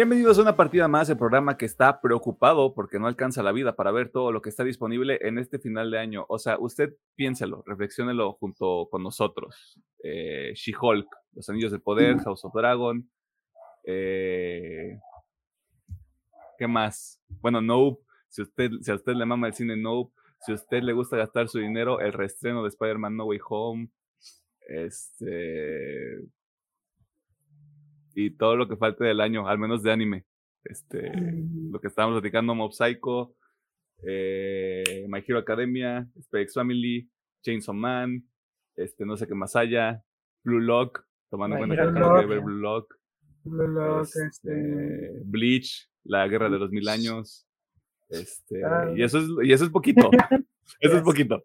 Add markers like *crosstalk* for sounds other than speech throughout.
Bienvenidos a una partida más, el programa que está preocupado porque no alcanza la vida para ver todo lo que está disponible en este final de año. O sea, usted piénselo, reflexiónelo junto con nosotros. Eh, She-Hulk, Los Anillos del Poder, House of Dragon. Eh, ¿Qué más? Bueno, Nope. Si, usted, si a usted le mama el cine Nope. Si a usted le gusta gastar su dinero, el reestreno de Spider-Man No Way Home. Este y todo lo que falte del año, al menos de anime. Este, lo que estábamos platicando, Mob Psycho, eh, My Hero Academia, Space Family, Chainsaw Man, este, no sé qué más haya, Blue Lock, tomando en cuenta que acabo de ver Blue Lock, Blue Lock este, este... Bleach, La Guerra de los Mil Años, este, Ah. y eso es, y eso es poquito, *laughs* eso es poquito,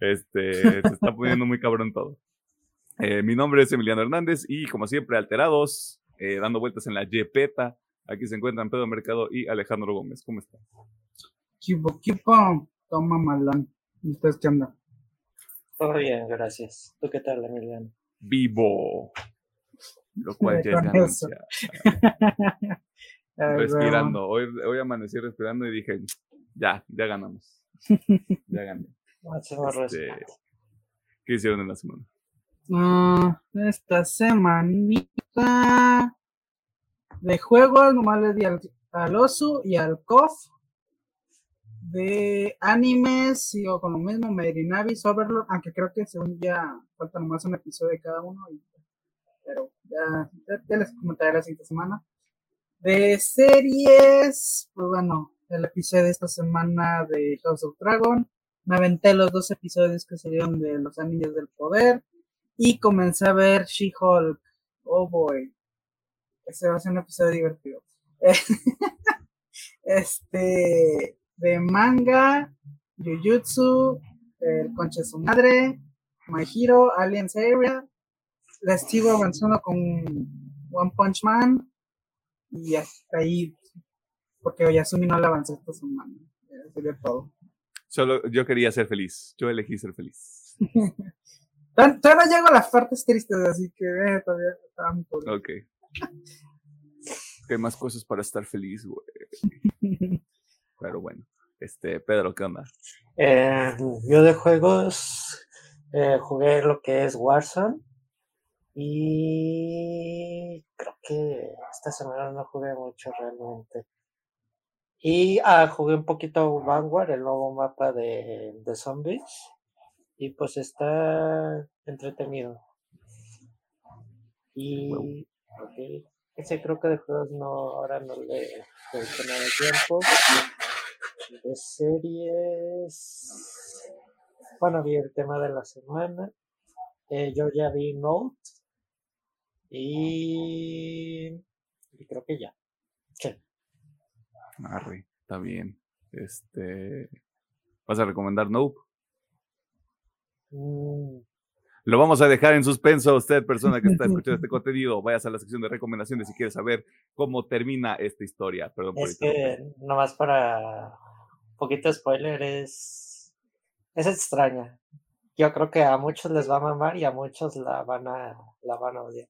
este, se está poniendo muy cabrón todo. Eh, mi nombre es Emiliano Hernández y como siempre alterados, eh, dando vueltas en la Yepeta. Aquí se encuentran Pedro Mercado y Alejandro Gómez. ¿Cómo están? Kipo, kipo, toma malón. ¿Y ustedes qué onda? Todo bien, gracias. ¿Tú qué tal, Emiliano? Vivo. Lo cual ya es *laughs* Respirando. Hoy, hoy amanecí respirando y dije, ya, ya ganamos. *laughs* Ya gané. Este. ¿Qué hicieron en la semana? Ah, esta semanita de juegos, nomás le di al, al y al KOF. De animes, sigo con lo mismo, Made in Abyss, Overlord, aunque creo que según ya falta nomás un episodio de cada uno, pero ya, ya, ya les comentaré la siguiente semana. De series, pues bueno, el episodio de esta semana de House of Dragon, me aventé los dos episodios que salieron de Los Anillos del Poder, y comencé a ver She-Hulk. Oh boy. Ese va a ser un episodio divertido. *laughs* Este, de manga, Jujutsu, el concha de su madre, My Hero, Aliens Area. La estuve avanzando con One Punch Man. Y hasta ahí, porque Oyasumi no la avancé esta semana. Sería todo. Solo yo quería ser feliz. Yo elegí ser feliz. *laughs* Tod- Todavía no llego a las partes tristes, así que eh, todavía estaba muy pobre. Ok. ¿Qué más cosas para estar feliz, güey? *laughs* Pero bueno. Este, Pedro, ¿qué onda? Eh, yo de juegos eh, jugué lo que es Warzone y creo que esta semana no jugué mucho realmente. Y ah, jugué un poquito Vanguard, el nuevo mapa de, de zombies. Y pues está entretenido. Y ok, ese creo que de juegos no, ahora no le dedico nada de tiempo. De series. Bueno, vi el tema de la semana. Eh, yo ya vi Note. Y, y creo que ya. Sí. Arre, está bien. Este. ¿Vas a recomendar Nope? Mm, Lo vamos a dejar en suspenso a usted, persona que está escuchando este *laughs* contenido. Vayas a la sección de recomendaciones si quieres saber cómo termina esta historia. Perdón por es que nomás para un poquito spoiler es es extraña. Yo creo que a muchos les va a mamar y a muchos la van a la van a odiar.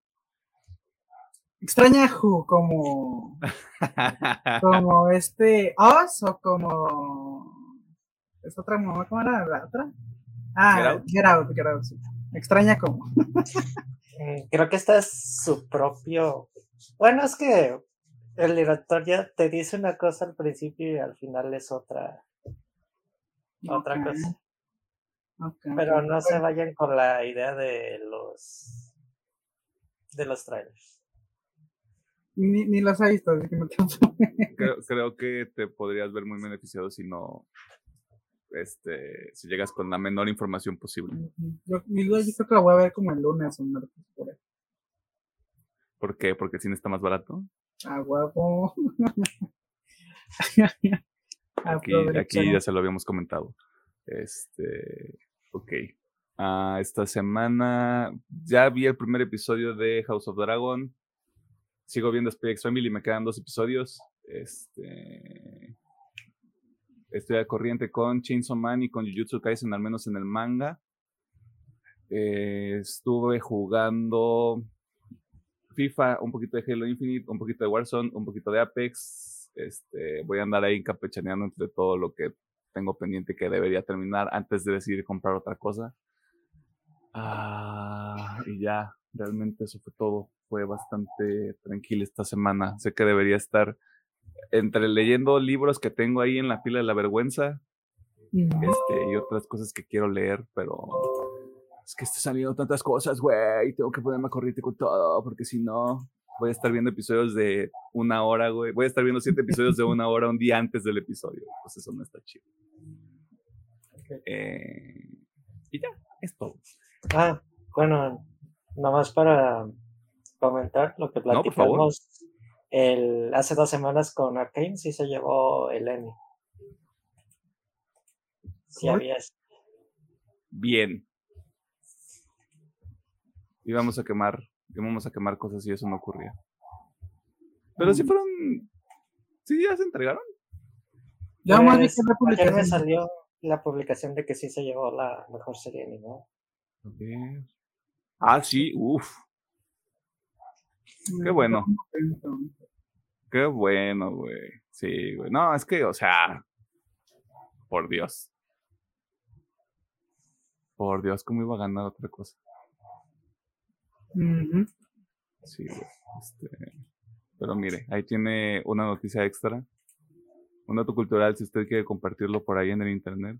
Extraña Who, como, como este Oz o como esta otra mamá, ¿cómo era la otra? Ah, Get Out. Get Out, Get Out, sí. Extraña como. Mm, Creo que este es su propio. Bueno, es que el director ya te dice una cosa al principio y al final es otra otra cosa. Pero no se vayan con la idea de los de los trailers. Ni, ni los he visto, así que no te *laughs* creo, creo que te podrías ver muy beneficiado si no. Este, si llegas con la menor información posible. Yo, creo que la voy a ver como el lunes o martes por ahí. ¿Por qué? Porque el cine está más barato. A huevo. *laughs* Aquí, aquí ya se lo habíamos comentado. Este, ok. Ah, esta semana ya vi el primer episodio de House of Dragon. Sigo viendo Spy Family, me quedan dos episodios. Este, estoy al corriente con Chainsaw Man y con Jujutsu Kaisen, al menos en el manga. Eh, estuve jugando FIFA, un poquito de Halo Infinite, un poquito de Warzone, un poquito de Apex. Este, voy a andar ahí campechaneando entre todo lo que tengo pendiente que debería terminar antes de decidir comprar otra cosa. Ah, y ya, realmente eso fue todo. Fue bastante tranquilo esta semana. Sé que debería estar entre leyendo libros que tengo ahí en la pila de la vergüenza este, y otras cosas que quiero leer, pero es que están saliendo tantas cosas, güey, tengo que ponerme a corriente con todo, porque si no, voy a estar viendo episodios de una hora, güey. Voy a estar viendo siete episodios de una hora un día antes del episodio. Pues eso no está chido. Eh, y ya, es todo. Ah, bueno, nomás para comentar lo que platicamos el, hace dos semanas con Arkane, sí se llevó el Emmy. Sí había Bien. Íbamos a quemar, íbamos a quemar cosas y eso no ocurría. Pero sí mm. fueron, sí ya se entregaron. Ya más pues, la publicación. me salió la publicación de que sí se llevó la mejor serie animada. Ah, sí, uff. Qué bueno. Qué bueno, güey. Sí, güey. No, es que, o sea, por Dios. Por Dios, ¿cómo iba a ganar otra cosa? Sí, güey. Este... Pero mire, ahí tiene una noticia extra. Un dato cultural, si usted quiere compartirlo por ahí en el internet.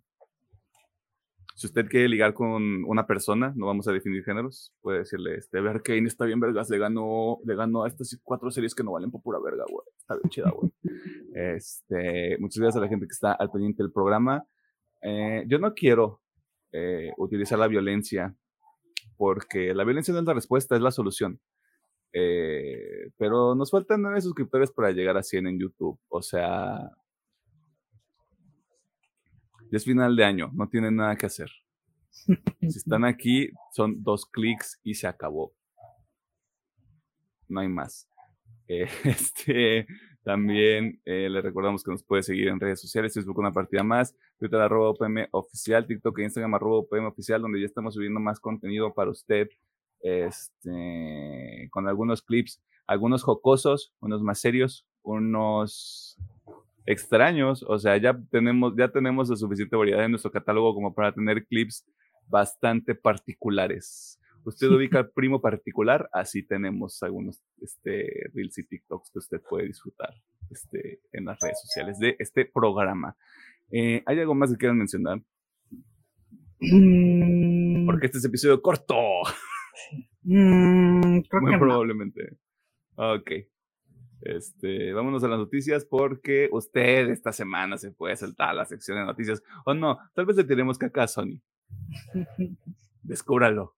Si usted quiere ligar con una persona, no vamos a definir géneros, puede decirle, este, ver, Kane está bien vergas, le ganó, le ganó a estas cuatro series que no valen por pura verga, güey. Está bien chida, güey. *laughs* Este, muchas gracias a la gente que está al pendiente del programa. Eh, yo no quiero eh, utilizar la violencia, porque la violencia no es la respuesta, es la solución. Eh, pero nos faltan nueve suscriptores para llegar a 100 en YouTube. O sea, es final de año, no tienen nada que hacer. *laughs* Si están aquí, son dos clics y se acabó. No hay más. Eh, *laughs* este, también eh, le recordamos que nos puede seguir en redes sociales, Facebook una partida más, Twitter arroba OPM oficial, TikTok e Instagram arroba OPM oficial, donde ya estamos subiendo más contenido para usted, este, con algunos clips, algunos jocosos, unos más serios, unos extraños, o sea, ya tenemos, ya tenemos la suficiente variedad en nuestro catálogo como para tener clips bastante particulares. Usted ubica el primo particular, así tenemos algunos este, Reels y TikToks que usted puede disfrutar este, en las redes sociales de este programa. Eh, ¿Hay algo más que quieran mencionar? Mm. Porque este es episodio corto. Mm, Muy probablemente. Ok. Este, vámonos a las noticias porque usted esta semana se puede saltar la sección de noticias. O no, tal vez le tenemos caca a Sony. *laughs* Descúbralo.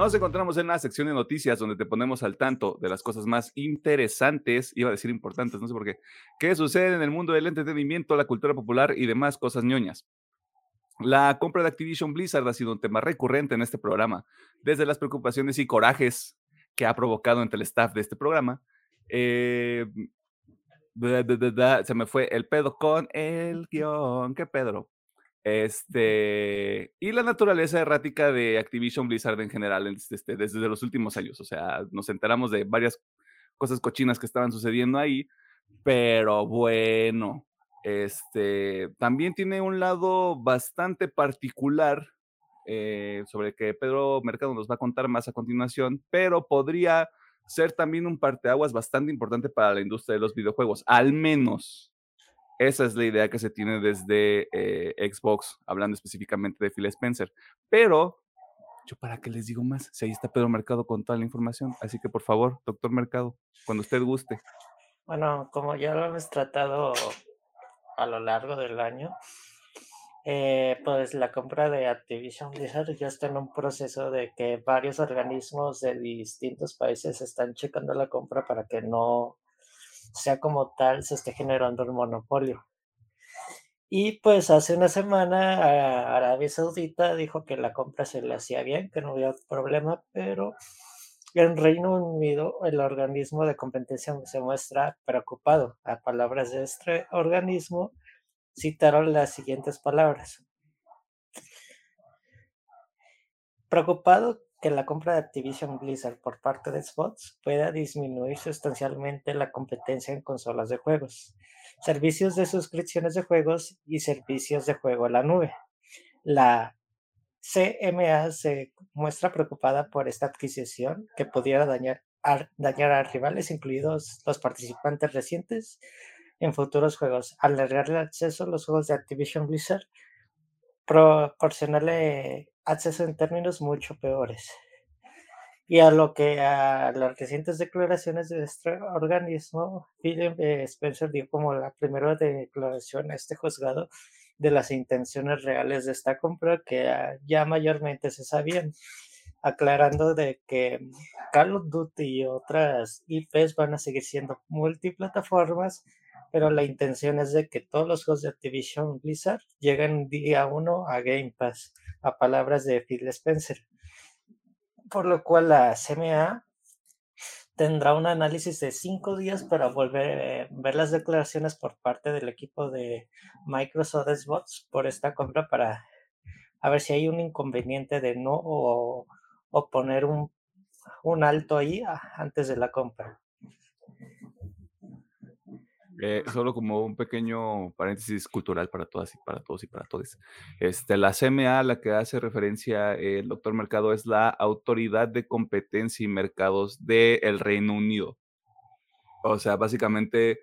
Nos encontramos en la sección de noticias donde te ponemos al tanto de las cosas más interesantes, iba a decir importantes, no sé por qué, que sucede en el mundo del entretenimiento, la cultura popular y demás cosas ñoñas. La compra de Activision Blizzard ha sido un tema recurrente en este programa, desde las preocupaciones y corajes que ha provocado entre el staff de este programa. Eh, se me fue el pedo con el guion. ¿Qué Pedro? Este, y la naturaleza errática de Activision Blizzard en general este, desde los últimos años. O sea, nos enteramos de varias cosas cochinas que estaban sucediendo ahí, pero bueno, este, también tiene un lado bastante particular eh, sobre el que Pedro Mercado nos va a contar más a continuación, pero podría ser también un parteaguas bastante importante para la industria de los videojuegos, al menos esa es la idea que se tiene desde eh, Xbox, hablando específicamente de Phil Spencer. Pero, yo para qué les digo más, si ahí está Pedro Mercado con toda la información. Así que, por favor, doctor Mercado, cuando usted guste. Bueno, como ya lo hemos tratado a lo largo del año, eh, pues la compra de Activision Blizzard ya está en un proceso de que varios organismos de distintos países están checando la compra para que no sea como tal se esté generando un monopolio. Y pues hace una semana Arabia Saudita dijo que la compra se le hacía bien, que no había problema, pero en Reino Unido el organismo de competencia se muestra preocupado. A palabras de este organismo, citaron las siguientes palabras. Preocupado que la compra de Activision Blizzard por parte de Xbox pueda disminuir sustancialmente la competencia en consolas de juegos, servicios de suscripciones de juegos y servicios de juego a la nube. La CMA se muestra preocupada por esta adquisición que pudiera dañar a, dañar a rivales, incluidos los participantes recientes en futuros juegos, alargarle acceso a los juegos de Activision Blizzard, proporcionarle acceso en términos mucho peores. Y a lo que a las recientes declaraciones de este organismo, Philip eh, Spencer dio como la primera declaración a este juzgado de las intenciones reales de esta compra que ya mayormente se sabían, aclarando de que Call of Duty y otras IPs van a seguir siendo multiplataformas pero la intención es de que todos los juegos de Activision Blizzard lleguen día uno a Game Pass, a palabras de Phil Spencer. Por lo cual la CMA tendrá un análisis de cinco días para volver a ver las declaraciones por parte del equipo de Microsoft Xbox por esta compra para a ver si hay un inconveniente de no o, poner un, un alto ahí antes de la compra. Eh, solo como un pequeño paréntesis cultural para todas y para todos y para todos. Este, la CMA, a la que hace referencia el doctor Mercado, es la Autoridad de Competencia y Mercados del Reino Unido. O sea, básicamente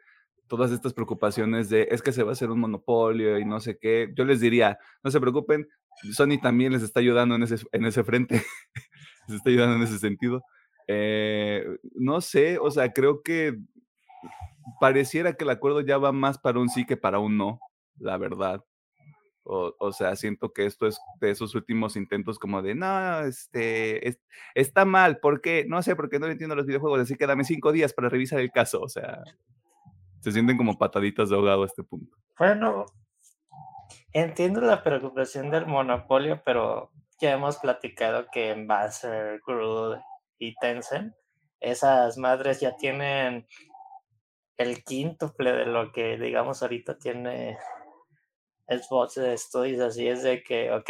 todas estas preocupaciones de es que se va a hacer un monopolio y no sé qué, yo les diría, no se preocupen, Sony también les está ayudando en ese, en ese frente, *laughs* les está ayudando en ese sentido. Eh, no sé, o sea, creo que pareciera que el acuerdo ya va más para un sí que para un no, la verdad. O, sea, siento que esto es de esos últimos intentos como de, no, este, está mal, ¿por qué? No sé, porque no entiendo los videojuegos, así que dame cinco días para revisar el caso. O sea, se sienten como pataditas de ahogado a este punto. Bueno, entiendo la preocupación del monopolio, pero ya hemos platicado que en Baser, Groove y Tencent, esas madres ya tienen el quíntuple de lo que, digamos, ahorita tiene Xbox de Studios, así es de que, ok,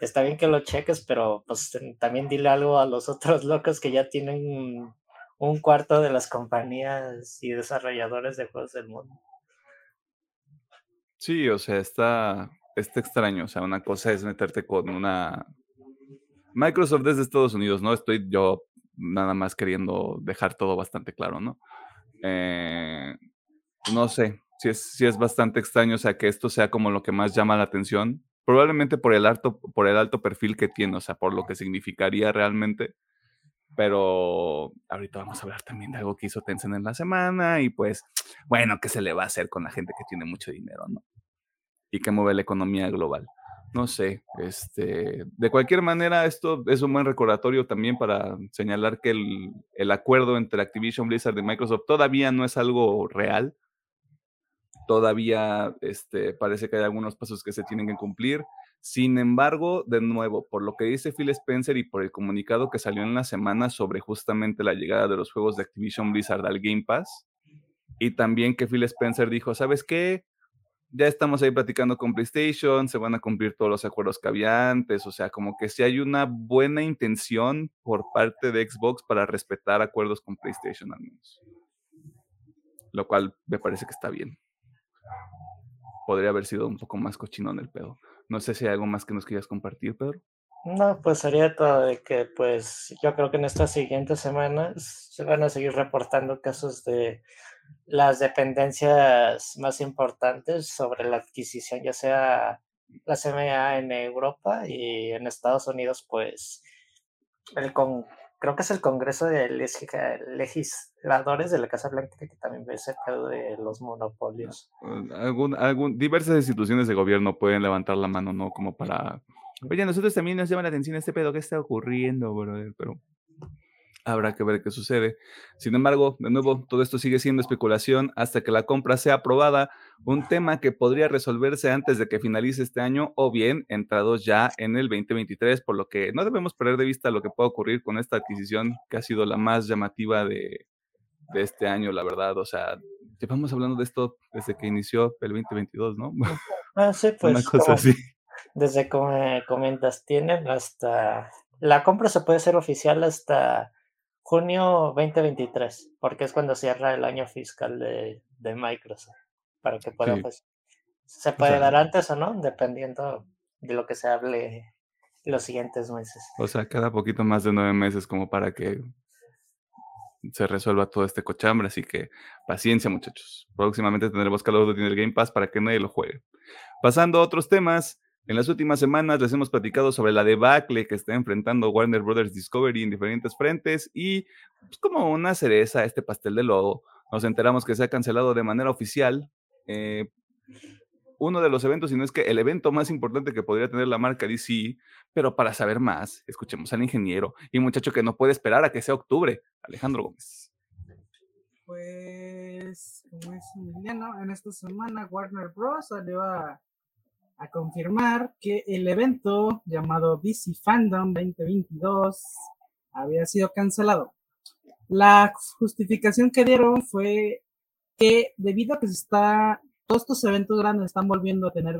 está bien que lo cheques, pero pues también dile algo a los *laughs* otros locos que ya tienen un cuarto de las compañías y desarrolladores de juegos del mundo. Sí, o sea, está, está extraño. O sea, una cosa es meterte con una... Microsoft desde Estados Unidos, ¿no? Estoy yo nada más queriendo dejar todo bastante claro, ¿no? Eh, no sé, si es, si es bastante extraño, o sea, que esto sea como lo que más llama la atención, probablemente por el alto, por el alto perfil que tiene, o sea, por lo que significaría realmente. Pero ahorita vamos a hablar también de algo que hizo Tencent en la semana y pues, bueno, ¿qué se le va a hacer con la gente que tiene mucho dinero, no? Y que mueve la economía global no sé, este, de cualquier manera, esto es un buen recordatorio también para señalar que el, acuerdo entre Activision Blizzard y Microsoft todavía no es algo real. Todavía este, parece que hay algunos pasos que se tienen que cumplir. Sin embargo, de nuevo, por lo que dice Phil Spencer y por el comunicado que salió en la semana sobre justamente la llegada de los juegos de Activision Blizzard al Game Pass, y también que Phil Spencer dijo, ¿sabes qué? Ya estamos ahí platicando con PlayStation, se van a cumplir todos los acuerdos que había antes, o sea, como que si hay una buena intención por parte de Xbox para respetar acuerdos con PlayStation al menos. Lo cual me parece que está bien. Podría haber sido un poco más cochino en el pedo. No sé si hay algo más que nos quieras compartir, Pedro. No, pues sería todo de que, pues, yo creo que en estas siguientes semanas se van a seguir reportando casos de las dependencias más importantes sobre la adquisición, ya sea la CMA en Europa y en Estados Unidos, pues el con creo que es el Congreso de Legisladores de la Casa Blanca que también ve cerca de los monopolios. Algún, algún, diversas instituciones de gobierno pueden levantar la mano, ¿no? Como para... Oye, nosotros también nos llama la atención este pedo que está ocurriendo, brother, pero Habrá que ver qué sucede. Sin embargo, de nuevo, todo esto sigue siendo especulación hasta que la compra sea aprobada, un tema que podría resolverse antes de que finalice este año o bien entrados ya en el 2023, por lo que no debemos perder de vista lo que puede ocurrir con esta adquisición que ha sido la más llamativa de, este año, la verdad. O sea, llevamos hablando de esto desde que inició el 2022, ¿no? *laughs* Ah, sí, *laughs* pues. Una cosa así. Desde como comentas, tienen hasta. La compra se puede hacer oficial hasta junio 2023, porque es cuando cierra el año fiscal de, de Microsoft, para que pueda, pues, se puede dar antes o no, dependiendo de lo que se hable los siguientes meses. O sea, cada poquito más de nueve meses como para que se resuelva todo este cochambre, así que paciencia muchachos. Próximamente tendremos Duty en el Game Pass para que nadie lo juegue. Pasando a otros temas, en las últimas semanas les hemos platicado sobre la debacle que está enfrentando Warner Brothers Discovery en diferentes frentes y pues, como una cereza este pastel de lodo, nos enteramos que se ha cancelado de manera oficial eh, uno de los eventos, si no es que el evento más importante que podría tener la marca DC, pero para saber más, escuchemos al ingeniero y muchacho que no puede esperar a que sea octubre, Alejandro Gómez. Pues, como es en esta semana Warner Bros. salió a a confirmar que el evento llamado DC Fandom 2022 había sido cancelado. La justificación que dieron fue que debido a que se está, todos estos eventos grandes están volviendo a tener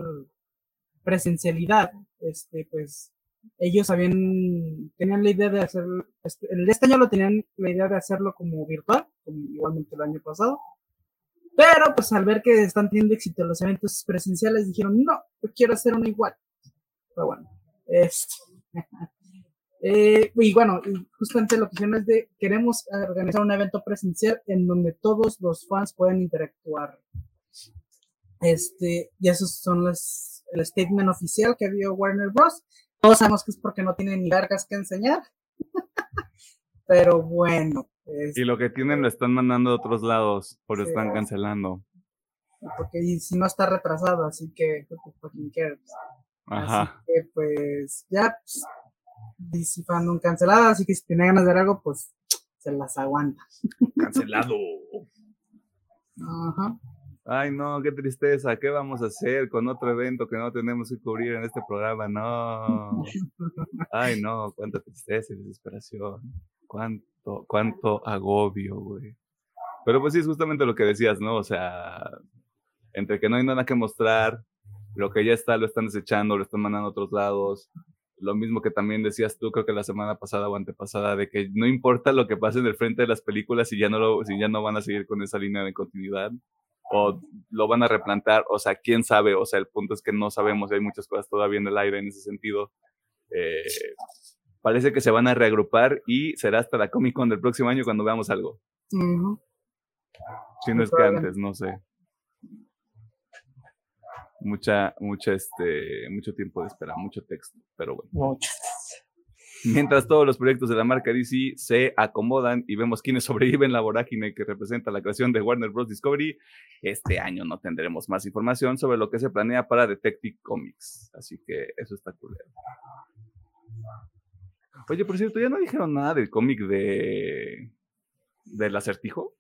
presencialidad, este, pues ellos habían, tenían la idea de hacer, este, este año lo tenían la idea de hacerlo como virtual, igualmente el año pasado, pero pues al ver que están teniendo éxito los eventos presenciales, dijeron, no, yo quiero hacer uno igual. Pero bueno, este, *laughs* eh, y bueno, justamente lo que hicieron es de, queremos organizar un evento presencial en donde todos los fans pueden interactuar. Este, y esos son los, el statement oficial que dio Warner Bros. Todos sabemos que es porque no tienen ni largas que enseñar. *laughs* Pero bueno, y lo que tienen lo están mandando a otros lados, por eso están cancelando. Porque si no está retrasado, así que fucking cares. Ajá. Así que pues ya DC Fandom cancelado, así que si tiene ganas de ver algo, pues se las aguanta. Cancelado. Ajá. Ay, no, qué tristeza. ¿Qué vamos a hacer con otro evento que no tenemos que cubrir en este programa? No. *laughs* Ay, no, cuánta tristeza y desesperación. Cuánto cuánto, agobio, güey. Pero pues sí, es justamente lo que decías, ¿no? O sea, entre que no hay nada que mostrar, lo que ya está lo están desechando, lo están mandando a otros lados. Lo mismo que también decías tú, creo que la semana pasada o antepasada, de que no importa lo que pase en el frente de las películas si ya no, lo, si ya no van a seguir con esa línea de continuidad o lo van a replantar, o sea, quién sabe, o sea, el punto es que no sabemos, hay muchas cosas todavía en el aire en ese sentido. Eh, parece que se van a reagrupar y será hasta la Comic Con del próximo año cuando veamos algo. Si no es que antes, no sé. Mucha, mucha, este, mucho tiempo de espera, mucho texto, pero bueno. Mientras todos los proyectos de la marca DC se acomodan y vemos quiénes *laughs* sobreviven la vorágine que representa la creación de Warner Bros. Discovery, este año no tendremos más información sobre lo que se planea para Detective Comics. Así que eso está culero. Oye, por cierto, ¿ya no dijeron nada del cómic de del acertijo?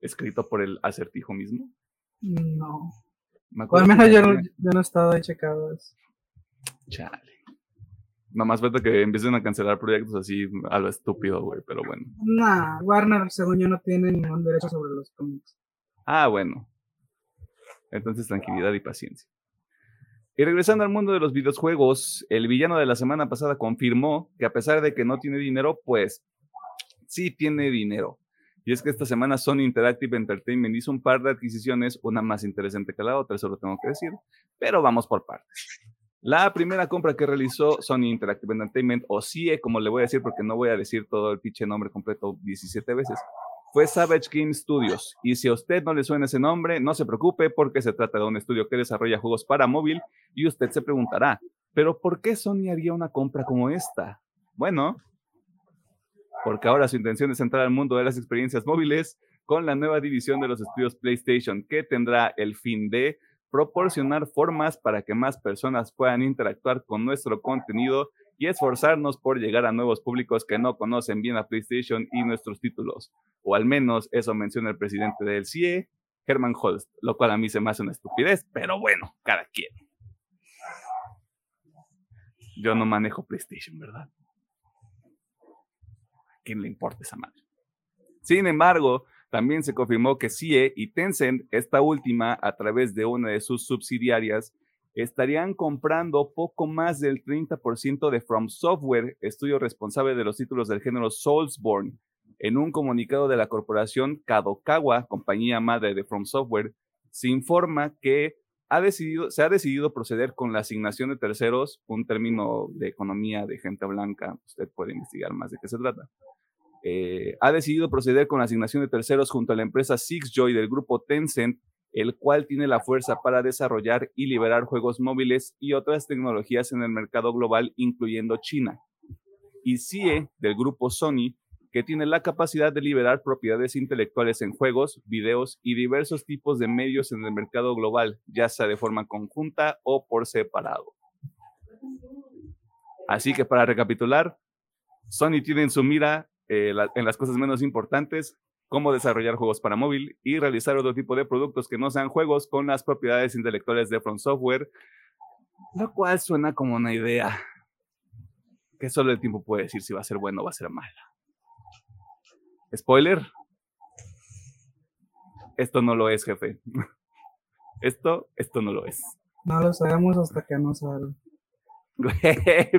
Escrito por el acertijo mismo. No. O al menos yo no, no he estado ahí checado eso. Chale. Nada más falta que empiecen a cancelar proyectos así a lo estúpido, güey, pero bueno. Nah, Warner, según yo, no tiene ningún derecho sobre los cómics. Ah, bueno. Entonces, tranquilidad y paciencia. Y regresando al mundo de los videojuegos, el villano de la semana pasada confirmó que a pesar de que no tiene dinero, pues sí tiene dinero. Y es que esta semana Sony Interactive Entertainment hizo un par de adquisiciones, una más interesante que la otra, eso lo tengo que decir, pero vamos por partes. La primera compra que realizó Sony Interactive Entertainment, o CIE, como le voy a decir, porque no voy a decir todo el pinche nombre completo 17 veces, fue Savage Game Studios. Y si a usted no le suena ese nombre, no se preocupe porque se trata de un estudio que desarrolla juegos para móvil y usted se preguntará, ¿pero por qué Sony haría una compra como esta? Bueno, porque ahora su intención es entrar al mundo de las experiencias móviles con la nueva división de los estudios PlayStation, que tendrá el fin de proporcionar formas para que más personas puedan interactuar con nuestro contenido y esforzarnos por llegar a nuevos públicos que no conocen bien a PlayStation y nuestros títulos. O al menos eso menciona el presidente del CIE, Herman Holst, lo cual a mí se me hace una estupidez, pero bueno, cada quien. Yo no manejo PlayStation, ¿verdad? ¿A quién le importa esa madre? Sin embargo, también se confirmó que CIE y Tencent, esta última a través de una de sus subsidiarias, estarían comprando poco más del 30% de From Software, estudio responsable de los títulos del género Soulsborne. En un comunicado de la corporación Kadokawa, compañía madre de From Software, se informa que ha decidido, se ha decidido proceder con la asignación de terceros, un término de economía de gente blanca, usted puede investigar más de qué se trata. Eh, ha decidido proceder con la asignación de terceros junto a la empresa Sixjoy del grupo Tencent el cual tiene la fuerza para desarrollar y liberar juegos móviles y otras tecnologías en el mercado global, incluyendo China. Y CIE, del grupo Sony, que tiene la capacidad de liberar propiedades intelectuales en juegos, videos y diversos tipos de medios en el mercado global, ya sea de forma conjunta o por separado. Así que para recapitular, Sony tiene en su mira eh, en las cosas menos importantes cómo desarrollar juegos para móvil y realizar otro tipo de productos que no sean juegos con las propiedades intelectuales de From Software, lo cual suena como una idea que solo el tiempo puede decir si va a ser bueno o va a ser mala. Spoiler. Esto no lo es, jefe. *laughs* Esto, esto no lo es. No lo sabemos hasta que no salga.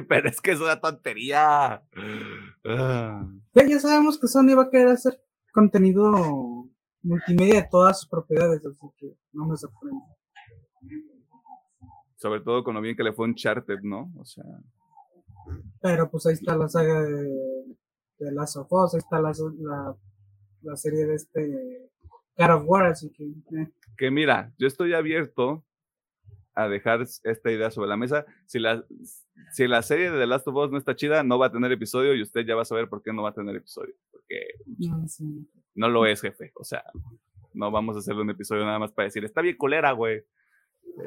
pero es que es una tontería. Ah. Ya, sabemos que Sony va a querer hacer contenido multimedia de todas sus propiedades, así que no me sorprende. Sobre todo con lo bien que le fue Uncharted, ¿no? O sea. Pero pues ahí está la saga de, de Last of Us, ahí está la, la, serie de este God of War, así que. Eh. Que mira, yo estoy abierto a dejar esta idea sobre la mesa. Si la, si la serie de The Last of Us no está chida, no va a tener episodio y usted ya va a saber por qué no va a tener episodio. Porque no, lo es, jefe. O sea, no vamos a hacerle un episodio nada más para decir, está bien colera, güey.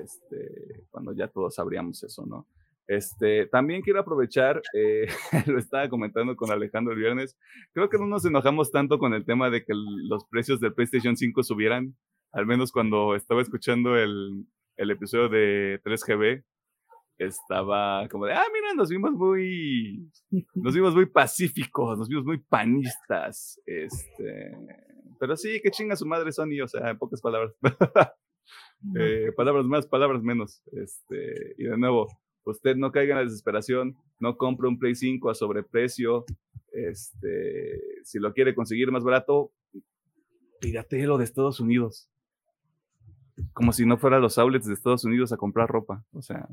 Este, cuando ya todos sabríamos eso, ¿no? Este, también quiero aprovechar, eh, *laughs* lo estaba comentando con Alejandro el viernes, creo que no nos enojamos tanto con el tema de que los precios del PlayStation 5 subieran, al menos cuando estaba escuchando el, el episodio de 3GB, estaba como de, ah, mira, nos vimos muy, nos vimos muy pacíficos, nos vimos muy panistas, este, pero sí, que chinga su madre Sony, o sea, en pocas palabras. *laughs* eh, palabras más, palabras menos, este, y de nuevo, usted no caiga en la desesperación, no compre un Play 5 a sobreprecio, este, si lo quiere conseguir más barato, lo de Estados Unidos como si no fuera los outlets de Estados Unidos a comprar ropa. O sea,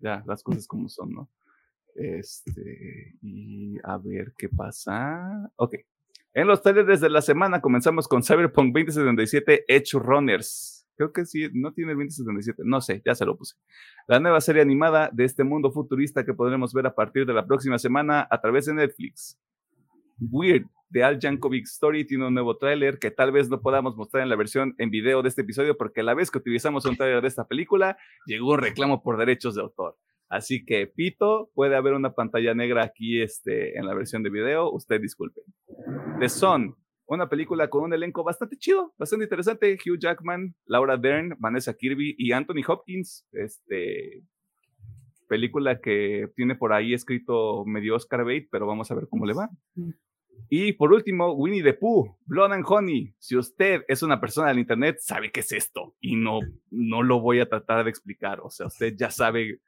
ya, las cosas como son, ¿no? Este, y a ver qué pasa. Ok. En los trailers de la semana comenzamos con Cyberpunk 2077 Edge Runners. Creo que sí, no tiene el 2077, no sé, ya se lo puse. La nueva serie animada de este mundo futurista que podremos ver a partir de la próxima semana a través de Netflix. Weird de Al Jankovic Story tiene un nuevo tráiler que tal vez no podamos mostrar en la versión en video de este episodio porque la vez que utilizamos un tráiler de esta película llegó un reclamo por derechos de autor. Así que Pito, puede haber una pantalla negra aquí este, en la versión de video, usted disculpe. The Son, una película con un elenco bastante chido, bastante interesante. Hugh Jackman, Laura Dern, Vanessa Kirby y Anthony Hopkins. Este, película que tiene por ahí escrito medio Oscar bait, pero vamos a ver cómo le va. Y por último, Winnie the Pooh, Blood and Honey. Si usted es una persona del internet, sabe qué es esto y no, no lo voy a tratar de explicar. O sea, usted ya sabe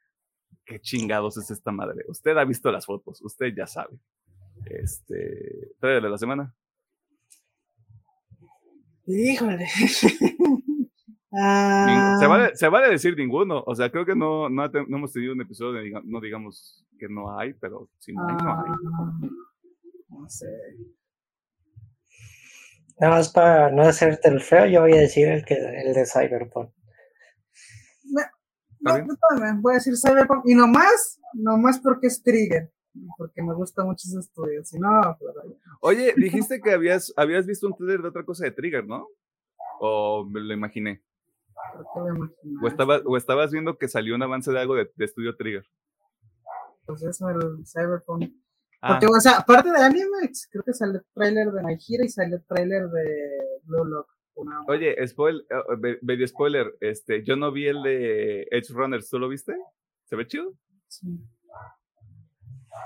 qué chingados es esta madre. Usted ha visto las fotos, usted ya sabe. Este, de la semana. Híjole. *laughs* Ah. Se, vale, se, vale, decir ninguno. O sea, creo que no, no, hemos tenido un episodio de, no digamos que no hay, pero si no hay, no hay. No sé. Nada más para no hacerte el feo, yo voy a decir el, que, el de Cyberpunk. voy a decir Cyberpunk y nomás, nomás porque es Trigger. porque me gusta mucho ese estudio. Si no, pues, Oye, *laughs* dijiste que habías, habías visto un trailer de otra cosa de Trigger, ¿no? O me lo imaginé. creo que lo imaginé. O, estaba, o estabas viendo que salió un avance de algo de, de Estudio Trigger. Pues eso, el Cyberpunk. Ah, Porque, o sea, aparte de Animax, creo que salió el trailer de My Hero y salió el trailer de Blue Lock. Una- oye, spoil, eh, me- medio spoiler, este, yo no vi el de Edge Runners, ¿tú lo viste? ¿Se ve chido? Sí.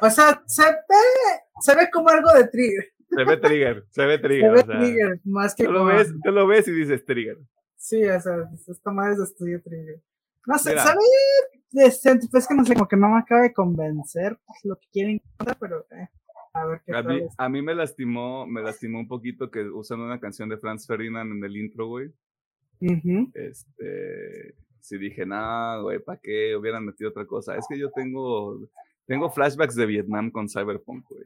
O sea, se ve, se ve como algo de Trigger. Se ve Trigger, se ve *laughs* Se Trigger. ve o sea, Trigger, más que tú lo como- ves, tú lo ves y dices Trigger. Sí, o sea, esta madre es de estudio Trigger. No sé, se ve decente, pues que no sé, como que no me acaba de convencer pues, lo que quieren pero eh, a ver qué A mí, es. a mí me lastimó, me lastimó un poquito que usan una canción de Franz Ferdinand en el intro, güey. Este, sí dije, no, güey, ¿para qué hubieran metido otra cosa? Es que yo tengo, tengo flashbacks de Vietnam con Cyberpunk, güey.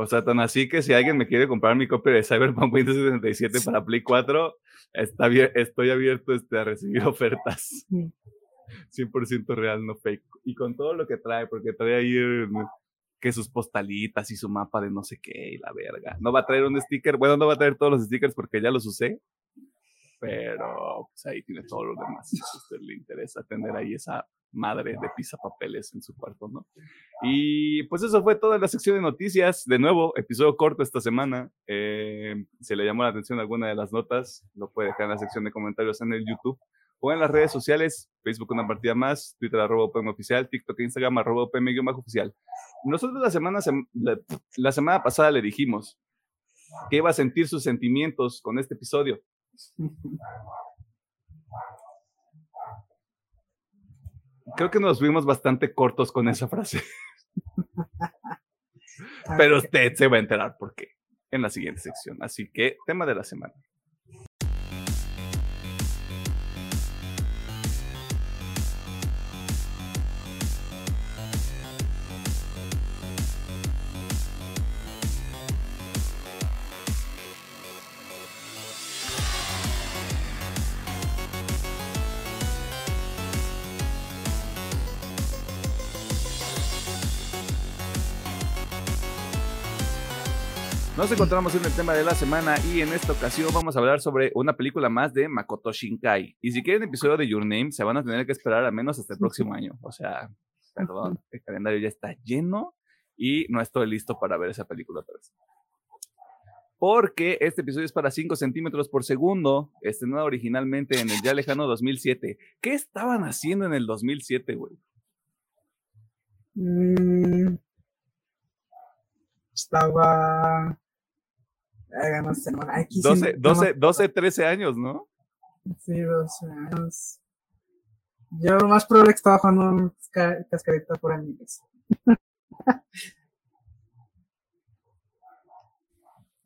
O sea, tan así que si alguien me quiere comprar mi copia de Cyberpunk 2077 para Play 4, está bien, estoy abierto este, a recibir ofertas. Mm. 100% real, no fake. Y con todo lo que trae, porque trae ahí eh, que sus postalitas y su mapa de no sé qué y la verga. No va a traer un sticker, bueno, no va a traer todos los stickers porque ya los usé, pero pues ahí tiene todo lo demás. Si a usted le interesa tener ahí esa madre de papeles en su cuarto, ¿no? Y pues eso fue toda la sección de noticias. De nuevo, episodio corto esta semana. Eh, si le llamó la atención alguna de las notas, lo puede dejar en la sección de comentarios en el YouTube o en las redes sociales, Facebook una partida más, Twitter arroba UPM oficial, TikTok e Instagram arroba bajo oficial. Nosotros la semana, sem- la, la semana pasada le dijimos que iba a sentir sus sentimientos con este episodio. *laughs* Creo que nos fuimos bastante cortos con esa frase, *laughs* pero usted se va a enterar por qué en la siguiente sección. Así que, tema de la semana. Nos encontramos en el tema de la semana y en esta ocasión vamos a hablar sobre una película más de Makoto Shinkai. Y si quieren episodio de Your Name, se van a tener que esperar al menos hasta el próximo año. O sea, perdón, el calendario ya está lleno y no estoy listo para ver esa película otra vez. Porque este episodio es para 5 centímetros por segundo, estrenado originalmente en el ya lejano 2007. ¿Qué estaban haciendo en el 2007, güey? Mm, estaba. No, aquí sí 12, no- 12, 12, 13 años, ¿no? Sí, 12 años. Yo lo más probable es que estaba jugando un ca- cascarita por amigos. *laughs*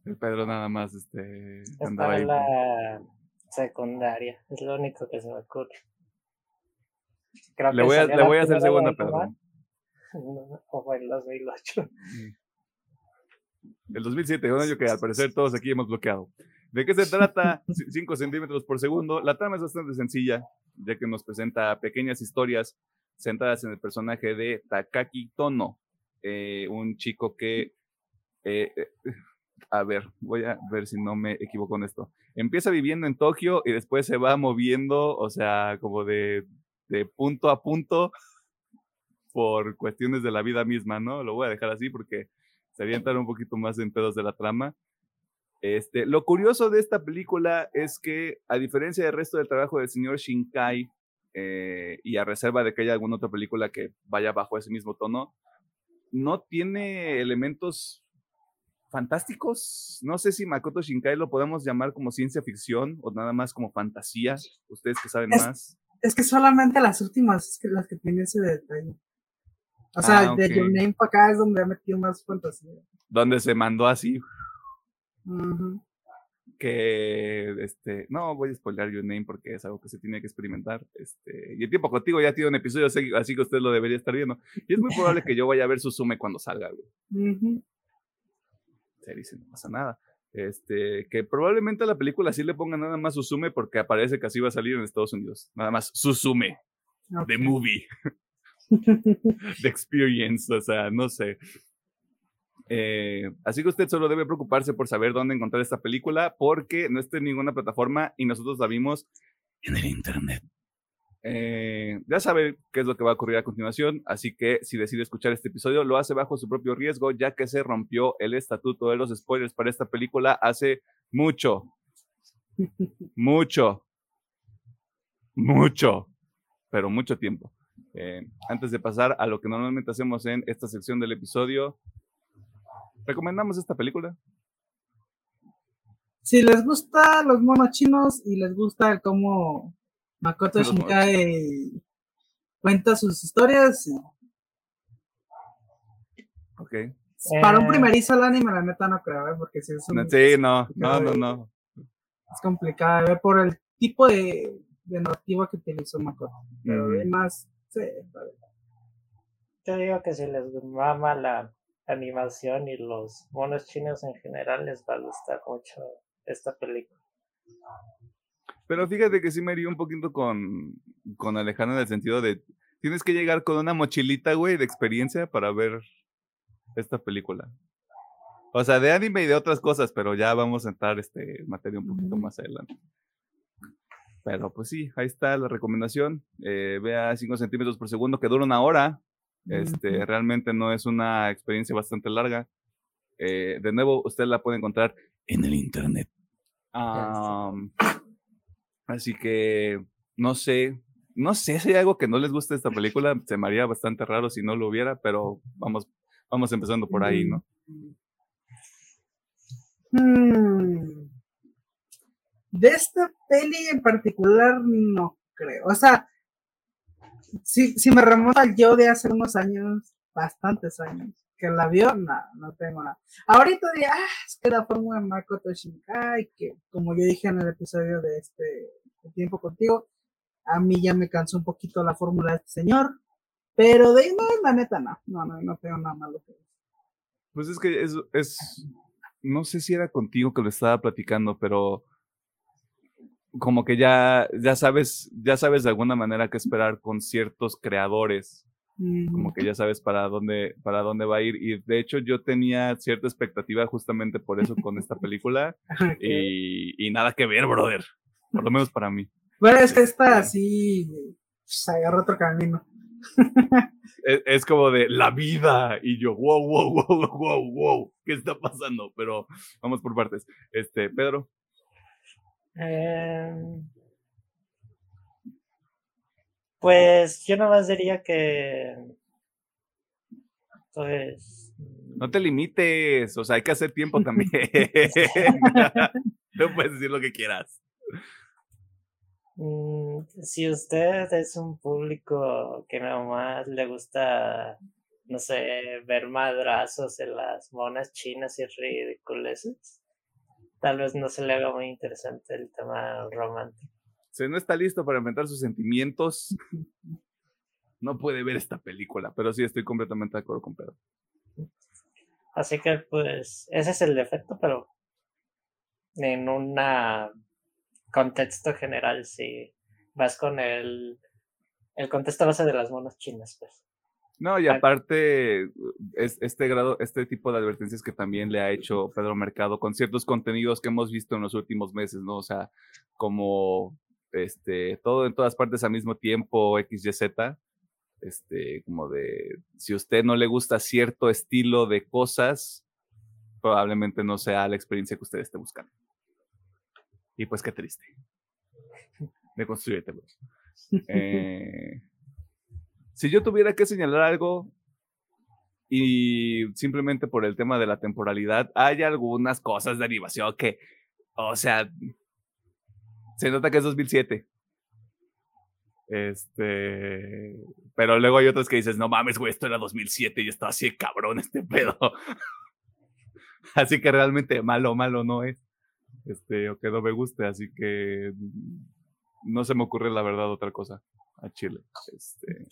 El Pedro nada más este, andaba ahí. la secundaria, es lo único que se me ocurre. Creo Le voy a, le voy a hacer segunda, Pedro. *laughs* O fue el 2008. El 2007, un año que al parecer *laughs* todos aquí hemos bloqueado. ¿De qué se trata? *laughs* 5 centímetros por segundo. La trama es bastante sencilla, ya que nos presenta pequeñas historias centradas en el personaje de Takaki Tono, eh, un chico que, eh, eh, a ver, voy a ver si no me equivoco en esto. Empieza viviendo en Tokio y después se va moviendo, o sea, como de, de punto a punto por cuestiones de la vida misma, ¿no? Lo voy a dejar así porque sería entrar un poquito más en pedos de la trama. Este, lo curioso de esta película es que, a diferencia del resto del trabajo del señor Shinkai, eh, y a reserva de que haya alguna otra película que vaya bajo ese mismo tono, no tiene elementos fantásticos. No sé si Makoto Shinkai lo podemos llamar como ciencia ficción o nada más como fantasía. Ustedes que saben Es- más. Es que solamente las últimas es que las que tienen ese detalle. O sea, Ah, de. Your Name para acá es donde ha metido más fantasía. Donde se mandó así. Que este no voy a spoiler your name porque es algo que se tiene que experimentar este y el tiempo contigo ya tiene un episodio así, así que usted lo debería estar viendo. Y es muy probable que yo vaya a ver Susume cuando salga güey. Se dice no pasa nada. Este que probablemente a la película sí le ponga nada más Susume porque aparece que así va a salir en Estados Unidos. Nada más Susume Ok. the movie *laughs* The experience, o sea, no sé. Eh, así que usted solo debe preocuparse por saber dónde encontrar esta película porque no está en ninguna plataforma y nosotros la vimos en el internet. Eh, ya sabe qué es lo que va a ocurrir a continuación, así que si decide escuchar este episodio, lo hace bajo su propio riesgo, ya que se rompió el estatuto de los spoilers para esta película hace mucho, *laughs* mucho, mucho, pero mucho tiempo. Eh, antes de pasar a lo que normalmente hacemos en esta sección del episodio, ¿recomendamos esta película? Si les gusta los monos chinos y les gusta el cómo Makoto Shinkai cuenta sus historias. Ok. Para un eh. primerizo el anime, la neta no creo, ¿eh? porque si es un... Sí, no, no, no, no. Es complicado ver por el tipo de, de narrativa que utilizó Makoto. Pero además, sí, Yo digo que si les mama la animación y los monos chinos en general, les va a gustar mucho esta película. Pero fíjate que sí me iría un poquito con, con Alejandro en el sentido de, tienes que llegar con una mochilita, güey, de experiencia para ver esta película. O sea, de anime y de otras cosas, pero ya vamos a entrar este materia un poquito más adelante. Pero pues sí, ahí está la recomendación. Eh, vea 5 centímetros por segundo, que dura una hora. Este, realmente no es una experiencia bastante larga. Eh, de nuevo, usted la puede encontrar en el internet. Así que no sé, no sé si hay algo que no les guste de esta película, se me haría bastante raro si no lo hubiera, pero vamos, vamos empezando por ahí, ¿no? Hmm. De esta peli en particular, no creo. O sea, si, si me remonto al yo de hace unos años, bastantes años, que la vio, no, no tengo nada. Ahorita diría, ah, es que la fórmula de Makoto Shinkai, que como yo dije en el episodio de este tiempo contigo, a mí ya me cansó un poquito la fórmula de este señor, pero de no, la neta no, no, no, no tengo nada malo que Pues es que es, es, no sé si era contigo que lo estaba platicando, pero como que ya, ya sabes, ya sabes de alguna manera qué esperar con ciertos creadores como que ya sabes para dónde, para dónde va a ir. Y de hecho yo tenía cierta expectativa justamente por eso con esta película. *laughs* y, y, nada que ver, brother. Por lo menos para mí. Bueno, es que esta así se agarra otro camino. es, es, como de la vida. Y yo, wow, wow, wow, wow, wow. ¿Qué está pasando? Pero vamos por partes. Este, Pedro. Eh, pues yo más diría que. Pues. No te limites, o sea, hay que hacer tiempo *laughs* también. no puedes decir lo que quieras. Mm, si usted es un público que más le gusta, no sé, ver madrazos en las monas chinas y ridiculeces, tal vez no se le haga muy interesante el tema romántico si no está listo para enfrentar sus sentimientos, *laughs* no puede ver esta película. Pero sí estoy completamente de acuerdo con Pedro. Así que, pues, ese es el defecto, pero en un contexto general, si vas con el, el contexto base de las monas chinas, pues. No, y aparte, es, este grado, este tipo de advertencias que también le ha hecho Pedro Mercado con ciertos contenidos que hemos visto en los últimos meses, ¿no? O sea, como este, todo en todas partes al mismo tiempo, XYZ, este, como de, si a usted no le gusta cierto estilo de cosas, probablemente no sea la experiencia que usted esté buscando. Y pues qué triste. *laughs* Me construye *laughs* eh, si yo tuviera que señalar algo, y simplemente por el tema de la temporalidad, hay algunas cosas de animación que, o sea, se nota que es 2007. Este, pero luego hay otros que dices, no mames, güey, esto era 2007 y estaba así cabrón este pedo. *laughs* así que realmente malo, malo no es. Este, o que no me guste, así que no se me ocurre la verdad otra cosa a Chile. Este,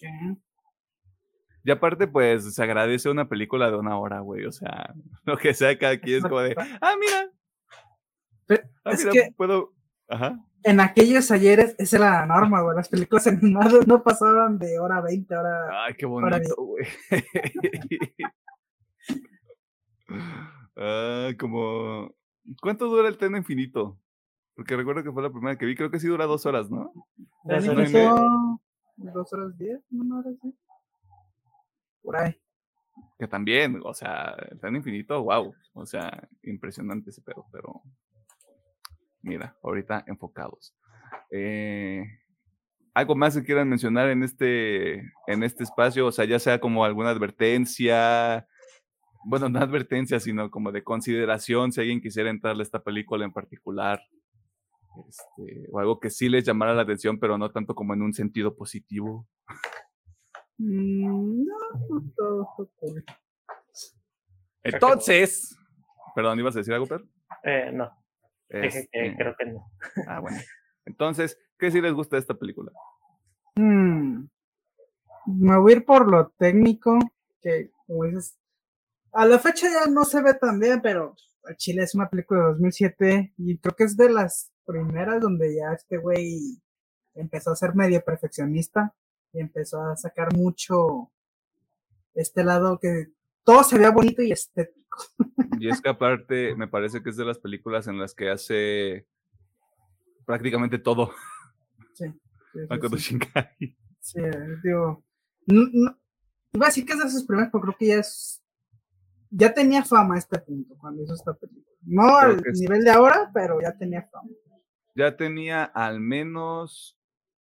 Y aparte, pues, se agradece una película de una hora, güey. O sea, *laughs* lo que sea cada quien es como de, ah, mira. Ah, es que... puedo. Ajá en aquellos ayeres, esa era la norma, güey. Las películas *laughs* animadas no pasaban de hora 20, hora. Ay, qué bonito, güey. *laughs* ah, como. ¿Cuánto dura el tren infinito? Porque recuerdo que fue la primera que vi, creo que sí dura dos horas, ¿no? Dos horas, dos horas diez, no horas diez. Por ahí. Que también, o sea, el tren infinito, wow. O sea, impresionante ese pedo, pero mira, ahorita enfocados. Eh, ¿Algo más que quieran mencionar en este, en este espacio? O sea, ya sea como alguna advertencia, bueno, no advertencia, sino como de consideración, si alguien quisiera entrarle a esta película en particular, este, o algo que sí les llamara la atención, pero no tanto como en un sentido positivo. Mm, no, no todo Entonces, perdón, ¿ibas a decir algo, Pedro? Eh, no. Este, creo que no. Ah, bueno. Entonces, ¿qué sí les gusta de esta película? Hmm. Me voy a ir por lo técnico, que como dices, a la fecha ya no se ve tan bien, pero Chile es una película de 2007 y creo que es de las primeras donde ya este güey empezó a ser medio perfeccionista y empezó a sacar mucho este lado que todo se vea bonito y estético. Y es que aparte me parece que es de las películas en las que hace prácticamente todo. Sí. Sí, Shinkai. Sí, digo, no, iba a decir que es de sus primeras, pero creo que ya es, ya tenía fama a este punto cuando hizo esta película. No al nivel de ahora, pero ya tenía fama. Ya tenía al menos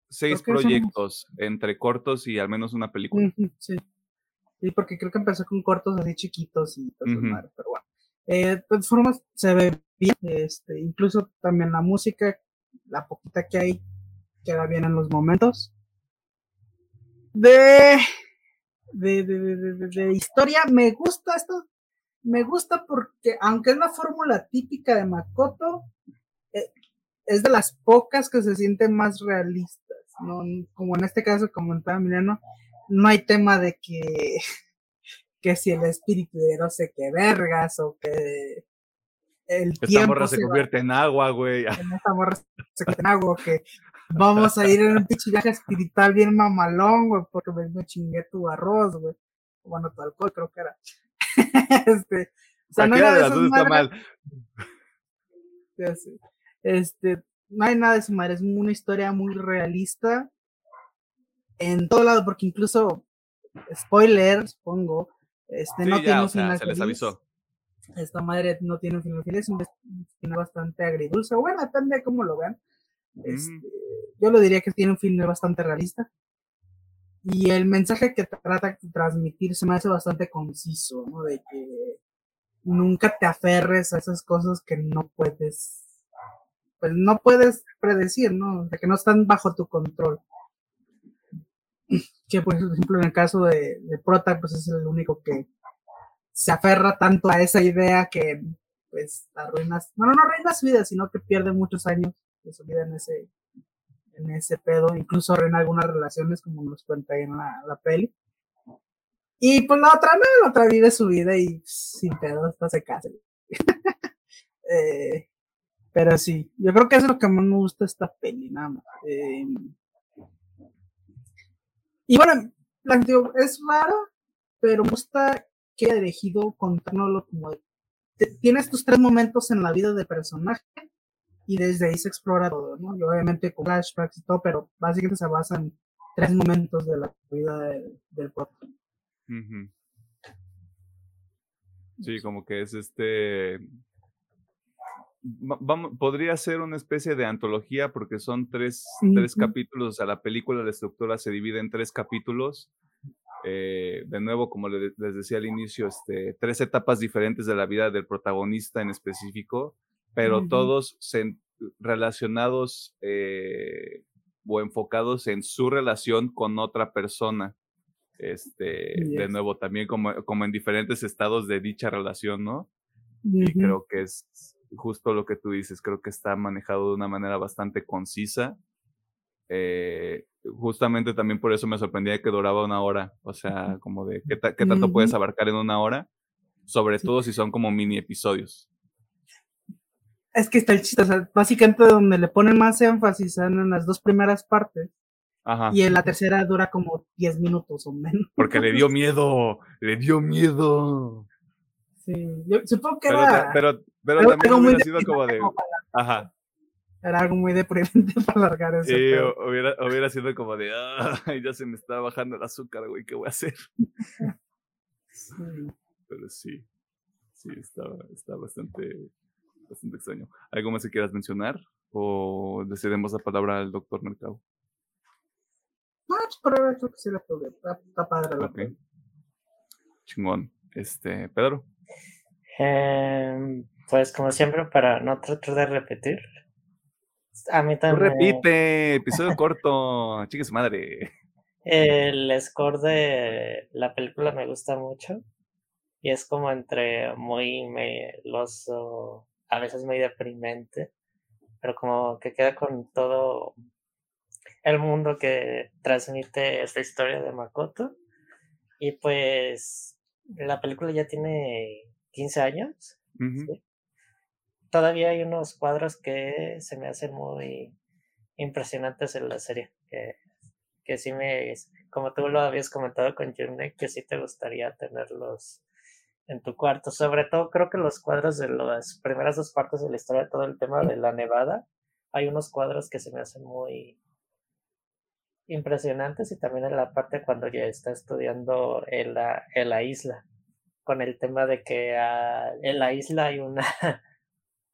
seis proyectos entre cortos y al menos una película. Sí. Sí, porque creo que empezó con cortos así chiquitos y todo pero bueno. Eh, de todas formas, se ve bien, este, incluso también la música, la poquita que hay, queda bien en los momentos. De, de, de, de, de historia, me gusta esto, me gusta porque, aunque es la fórmula típica de Makoto, eh, es de las pocas que se sienten más realistas, ¿no? Como en este caso comentaba Emiliano, no hay tema de que, *laughs* que si el espíritu de no sé qué vergas o que el esta tiempo morra se, convierte en agua, güey. *laughs* Esta morra se convierte en agua, que vamos a ir en un pinche viaje espiritual bien mamalón, güey, porque me, chingué tu arroz, güey. Bueno, tu alcohol creo que era. *laughs* este, o sea, no era de, de está mal. Este, no hay nada de su madre, es una historia muy realista en todo lado, porque incluso, spoiler, supongo, este, no tiene un final se les avisó. Esta madre no tiene un final feliz, es un final bastante agridulce. Bueno, depende de cómo lo vean. Este, yo lo diría que tiene un final bastante realista. Y el mensaje que trata de transmitir se me hace bastante conciso, ¿no? De que nunca te aferres a esas cosas que no puedes, pues no puedes predecir, ¿no? De que no están bajo tu control *clears throat* que por ejemplo en el caso de, de Prota, pues es el único que se aferra tanto a esa idea que pues arruinas, bueno, no arruina su vida, sino que pierde muchos años de su vida en ese, en ese pedo, incluso arruina algunas relaciones, como nos cuenta ahí en la, la peli. Y pues la otra no, la otra vive su vida y sin pedo hasta se casa. *laughs* eh, pero sí, yo creo que es lo que más me gusta de esta peli, nada más. Eh, y bueno, es raro, pero me gusta que ha elegido contárnoslo como tienes tus tres momentos en la vida del personaje y desde ahí se explora todo, ¿no? Y obviamente con flashbacks y todo, pero básicamente se basa en tres momentos de la vida del, del Sí, como que es este vamos, podría ser una especie de antología porque son tres, tres capítulos, o sea, la película, la estructura se divide en tres capítulos. Eh, de nuevo, como les, decía al inicio, este, tres etapas diferentes de la vida del protagonista en específico, pero todos relacionados eh, o enfocados en su relación con otra persona. Este, de nuevo, también como, como en diferentes estados de dicha relación, ¿no? Y creo que es, justo lo que tú dices, creo que está manejado de una manera bastante concisa. Eh, justamente también por eso me sorprendía que duraba una hora, o sea, como de qué, qué tanto puedes abarcar en una hora, sobre todo si son como mini episodios. Es que está el chiste, o sea, básicamente donde le ponen más énfasis en las dos primeras partes. Ajá. Y en la tercera dura como 10 minutos o menos. Porque le dio miedo, le dio miedo. Sí, yo supongo que Pero, era, pero, pero también hubiera sido como de. para- Ajá. era algo muy deprimente para alargar ese Sí, hubiera, hubiera sido como de. Ay, ya se me está bajando el azúcar, güey, ¿qué voy a hacer? *laughs* Sí. Pero sí. Sí, está, está bastante, bastante extraño. ¿Algo más que quieras mencionar? ¿O le cedemos la palabra al doctor Mercado? No, pues, por ahora creo que sí la probé. Está, está padre la. Chingón. Este, Pedro. Em, pues como siempre, para no tratar de repetir, a mí también repite, episodio corto, *laughs* chique su madre. el score de la película me gusta mucho y es como entre muy meloso, a veces muy deprimente, pero como que queda con todo el mundo que transmite esta historia de Makoto. Y pues la película ya tiene 15 años. Sí. Todavía hay unos cuadros que se me hacen muy impresionantes en la serie. Que, que sí me, como tú lo habías comentado con June, que sí te gustaría tenerlos en tu cuarto. Sobre todo creo que los cuadros de las primeras dos partes de la historia, todo el tema de la nevada, hay unos cuadros que se me hacen muy impresionantes y también en la parte cuando ya está estudiando en la, isla con el tema de que ah, en la isla hay una *laughs*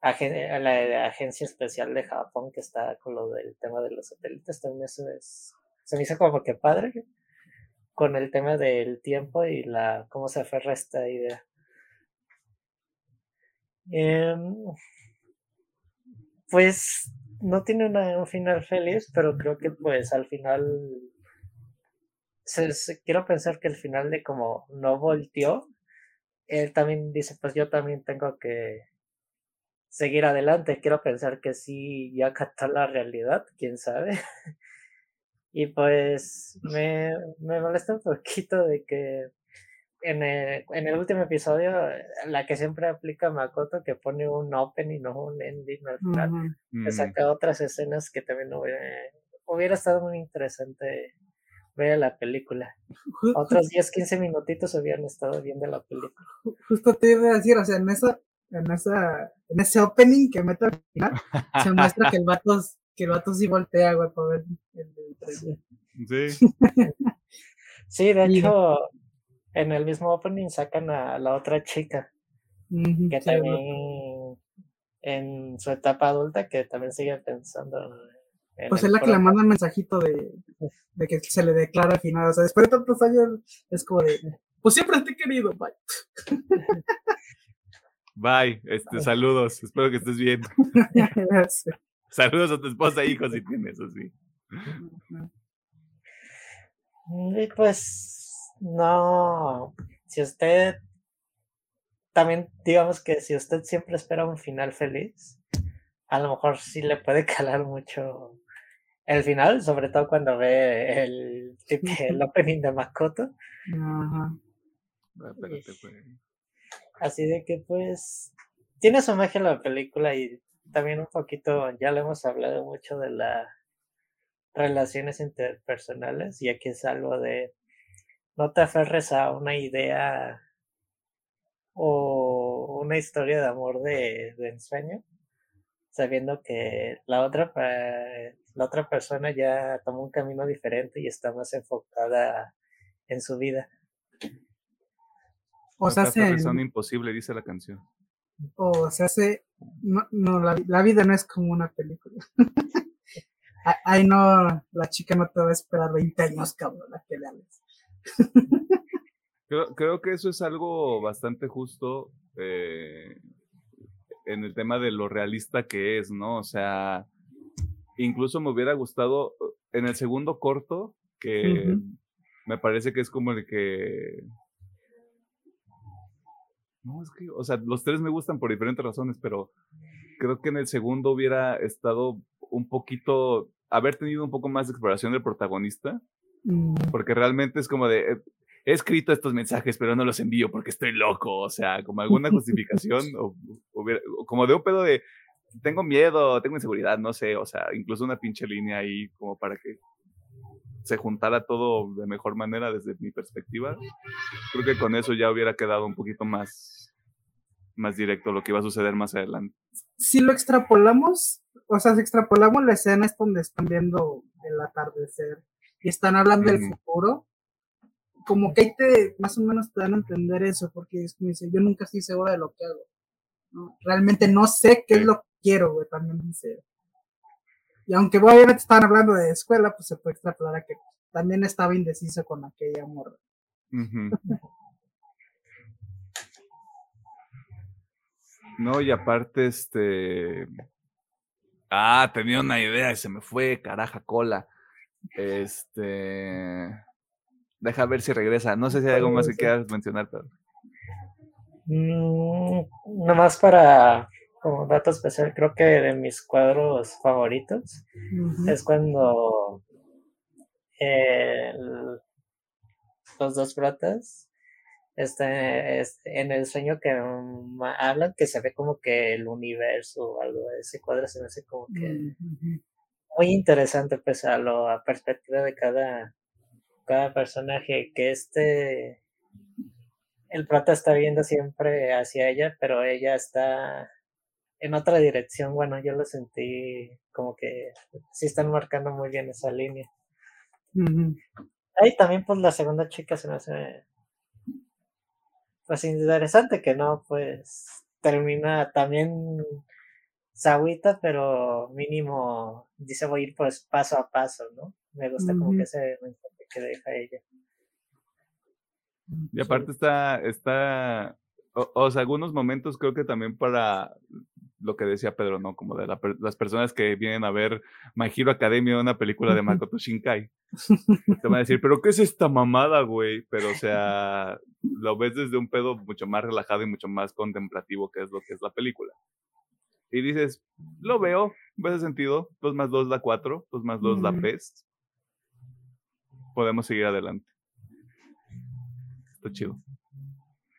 agencia especial de Japón que está con lo del tema de los satélites. También eso es, se me hizo como que padre con el tema del tiempo y la cómo se aferra esta idea. Em, pues no tiene una- un final feliz, pero creo que pues al final se- quiero pensar que el final de como no volteó, él también dice, pues yo también tengo que seguir adelante. Quiero pensar que sí, ya captó la realidad, quién sabe. *laughs* Y pues me, me molesta un poquito de que en el, en el último episodio, la que siempre aplica Makoto, que pone un opening o un ending al final, que Mm, saca otras escenas que también hubiera, hubiera estado muy interesante ver la película. Otros 10, 15 minutitos hubieran estado viendo la película. ju- Justo te iba a decir, o sea, en esa, en esa, en ese opening que mete al final, se muestra que el *laughs* vato, que el vato sí voltea, güey, para ver el del 3D. Sí. Sí, de Y- hecho, en el mismo opening sacan a la otra chica, que sí, también en su etapa adulta, que también sigue pensando en Pues es la que le manda el mensajito de, de que se le declara al final. O sea, después de tantos años, es como de, pues siempre te he querido, bye. Bye. Este, saludos. Espero que estés bien. *laughs* Sí. Saludos a tu esposa e hijos si tienes, así. Y pues, no, si usted, también digamos que si usted siempre espera un final feliz, a lo mejor sí le puede *laughs* calar mucho el final, sobre todo cuando ve el, el *laughs* opening de Makoto. Ajá. Espérate, güey. Así de que pues tiene su magia la película y también un poquito, ya lo hemos hablado mucho de las relaciones interpersonales y aquí es algo de no te aferres a una idea o una historia de amor de, de ensueño, sabiendo que la otra, la otra persona ya tomó un camino diferente y está más enfocada en su vida. O se No te hace, aferres a un imposible, dice la canción. o se hace, no, no la, la vida no es como una película. *laughs* Ay, no, la chica no te va a esperar 20 años, cabrón, a que le hables. Creo, creo que eso es algo bastante justo eh, en el tema de lo realista que es, ¿no? O sea, incluso me hubiera gustado en el segundo corto, que me parece que es como el que... No, es que, o sea, los tres me gustan por diferentes razones, pero creo que en el segundo hubiera estado un poquito, haber tenido un poco más de exploración del protagonista, porque realmente es como de, eh, he escrito estos mensajes, pero no los envío porque estoy loco, o sea, como alguna justificación, *laughs* o como de un pedo de, tengo miedo, tengo inseguridad, no sé, o sea, incluso una pinche línea ahí como para que se juntara todo de mejor manera desde mi perspectiva. Creo que con eso ya hubiera quedado un poquito más, más directo lo que iba a suceder más adelante. Si lo extrapolamos, o sea, si extrapolamos la escena es donde están viendo el atardecer y están hablando del futuro, como que ahí te, más o menos te dan a entender eso, porque es como dice, yo nunca estoy segura de lo que hago. Realmente no sé qué es lo que quiero, güey, también dice. Y aunque obviamente estaban hablando de escuela, pues se puede extrapolar a que también estaba indeciso con aquella morra. *laughs* no, y aparte, este. Ah, tenía una idea y se me fue, caraja cola. Este. Deja ver si regresa. No sé si hay algo más que quieras mencionar, pero. Mm, nomás para como dato especial, creo que de mis cuadros favoritos es cuando los dos protas están en el sueño que hablan, que se ve como que el universo o algo de ese cuadro se me hace como que muy interesante, pues a la perspectiva de cada, cada personaje, que este el prota está viendo siempre hacia ella, pero ella está en otra dirección, bueno, yo lo sentí como que sí están marcando muy bien esa línea. Ahí también pues la segunda chica se me hace pues interesante que no, pues termina también sagüita, pero mínimo dice voy a ir pues paso a paso, ¿no? Me gusta como que ese mensaje que deja ella. Y aparte está, está, o, sea, algunos momentos creo que también para lo que decía Pedro, ¿no? Como de las personas que vienen a ver My Hero Academia, una película de Makoto Shinkai. Te van a decir, ¿pero qué es esta mamada, güey? Pero, o sea, lo ves desde un pedo mucho más relajado y mucho más contemplativo, que es lo que es la película. Y dices, lo veo, ¿ves el sentido? 2 más 2 da 4, 2 más 2 da PES. Podemos seguir adelante. Está chido.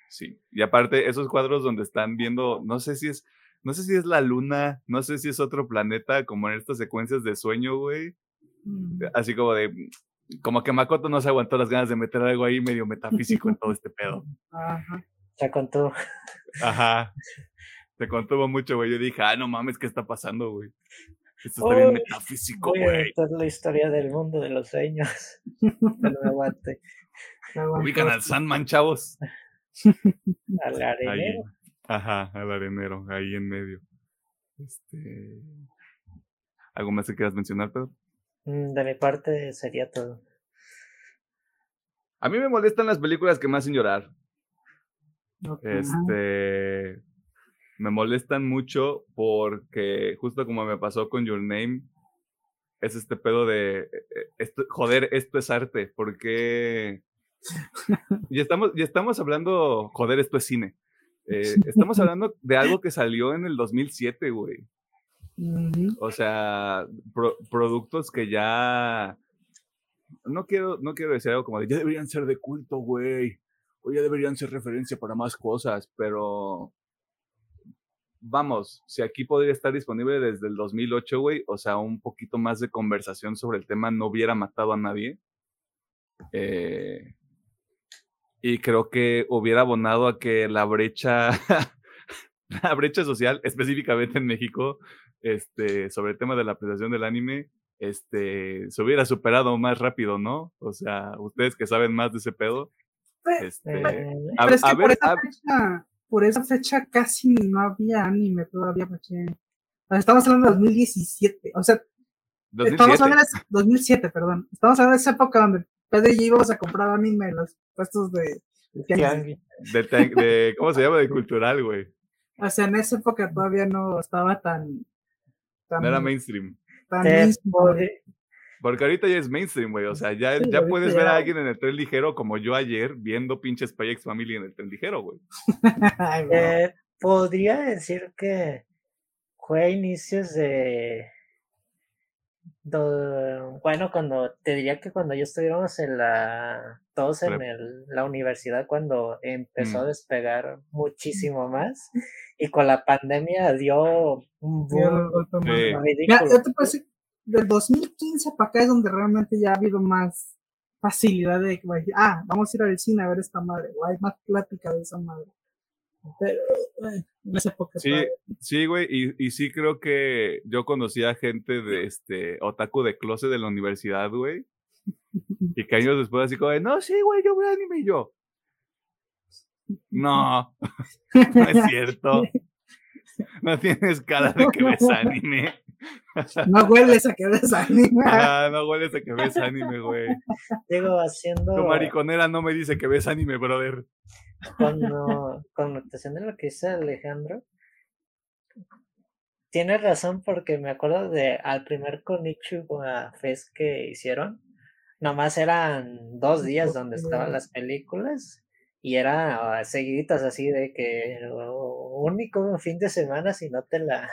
Sí. Y aparte, esos cuadros donde están viendo, no sé si es no sé si es la luna, no sé si es otro planeta, como en estas secuencias de sueño, güey. Mm. Así como de, como que Makoto no se aguantó las ganas de meter algo ahí medio metafísico en todo este pedo. *laughs* Ajá. Se contó. Ajá. Se contuvo mucho, güey. Yo dije, ah, no mames, ¿qué está pasando, güey? Esto está bien metafísico, güey. Esta es la historia del mundo de los sueños. *laughs* Me aguante. Ubican al Sandman, chavos. Al arenero. Ajá, al arenero, ahí en medio. Este... ¿Algo más que quieras mencionar, Pedro? Mm, de mi parte sería todo. A mí me molestan las películas que me hacen llorar. Este. Me molestan mucho porque, justo como me pasó con Your Name, es este pedo de. Eh, eh, esto, joder, esto es arte. Porque. *laughs* y, estamos, y estamos hablando, joder, esto es cine. Eh, estamos *laughs* hablando de algo que salió en el 2007, güey. O sea, productos que ya... No quiero, no quiero decir algo como de, ya deberían ser de culto, güey. O ya deberían ser referencia para más cosas, pero... Vamos, si aquí podría estar disponible desde el 2008, güey, o sea, un poquito más de conversación sobre el tema no hubiera matado a nadie. Eh, y creo que hubiera abonado a que la brecha, *laughs* la brecha social, específicamente en México, este, sobre el tema de la apreciación del anime, este, se hubiera superado más rápido, ¿no? O sea, ustedes que saben más de ese pedo. este, pero es que por, esa fecha, por esa fecha casi no había anime todavía, porque estamos hablando de 2017, o sea, 2007. estamos hablando de 2007, perdón, estamos hablando de esa época donde Pedro y yo íbamos a comprar anime en los puestos de... De, ¿Cómo se llama? De cultural, güey. O sea, en esa época todavía no estaba tan... no era mainstream. Tan mainstream porque ahorita ya es mainstream, güey. O sea, ya, ya puedes ver a alguien en el tren ligero como yo ayer viendo pinches Spy X Family en el tren ligero, güey. *laughs* eh, podría decir que fue a inicios de bueno, cuando te diría que cuando yo estuviéramos en la, todos en el, la universidad, cuando empezó a mm. despegar muchísimo más, y con la pandemia dio un boom ridículo. Ya, te puedo decir, del 2015 para acá es donde realmente ya ha habido más facilidad de que, ah, vamos a ir al cine a ver esta madre, o hay más plática de esa madre. Pero, en esa época sí, sí, güey, y, y sí creo que yo conocía gente de este otaku de closet de la universidad, güey, y que años después así como, no, sí, güey, yo veo anime y yo. No, *laughs* no es cierto. *laughs* No tienes cara de que ves *laughs* anime. *laughs* No hueles a que ves anime. *laughs* Ah, no hueles a que ves anime, güey. Digo, haciendo. Tu mariconera no me dice que ves anime, brother. Cuando, con notación de lo que dice Alejandro, tienes razón porque me acuerdo de al primer Konichiwa Fest que hicieron, nomás eran dos días donde estaban las películas y era seguiditas así de que único fin de semana si no te la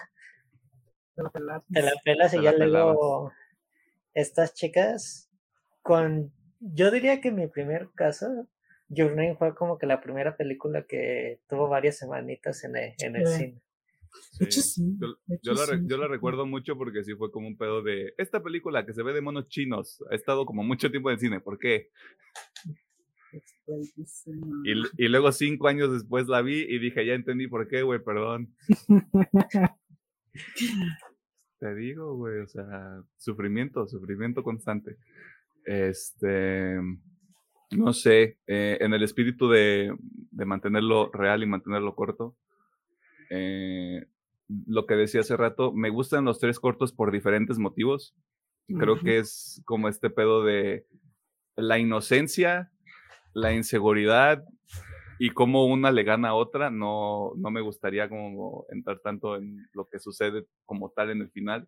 te la pelas, y ya luego estas chicas con yo diría que mi primer caso Your Name fue como que la primera película que tuvo varias semanitas en el, en el cine yo, la, yo, la, recuerdo mucho porque sí fue como un pedo de esta película que se ve de monos chinos. Ha estado como mucho tiempo en el cine. ¿Por qué? Y, y, luego cinco años después la vi y dije, ya entendí por qué, güey, perdón. *laughs* Te digo, güey, o sea, sufrimiento, sufrimiento constante. Este, no sé, eh, en el espíritu de, de mantenerlo real y mantenerlo corto, eh, lo que decía hace rato, me gustan los tres cortos por diferentes motivos. Creo que es como este pedo de la inocencia, la inseguridad y cómo una le gana a otra. No, no me gustaría como entrar tanto en lo que sucede como tal en el final.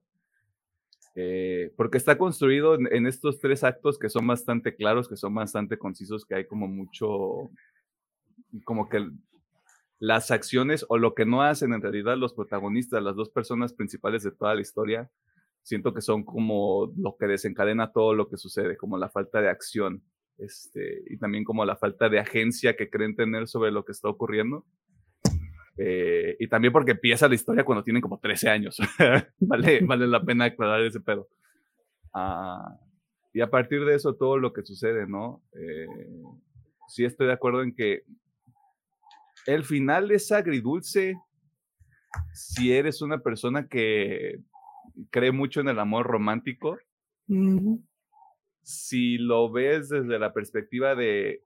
Eh, porque está construido en, en, estos tres actos que son bastante claros, que son bastante concisos, que hay como mucho, como que las acciones o lo que no hacen en realidad los protagonistas, las dos personas principales de toda la historia, siento que son como lo que desencadena todo lo que sucede, como la falta de acción, este, y también como la falta de agencia que creen tener sobre lo que está ocurriendo. Eh, y también porque empieza la historia cuando tienen como 13 años. *laughs* vale, vale la pena aclarar ese pedo. Ah, y a partir de eso, todo lo que sucede, ¿no? Eh, sí estoy de acuerdo en que el final es agridulce si eres una persona que cree mucho en el amor romántico. Si lo ves desde la perspectiva de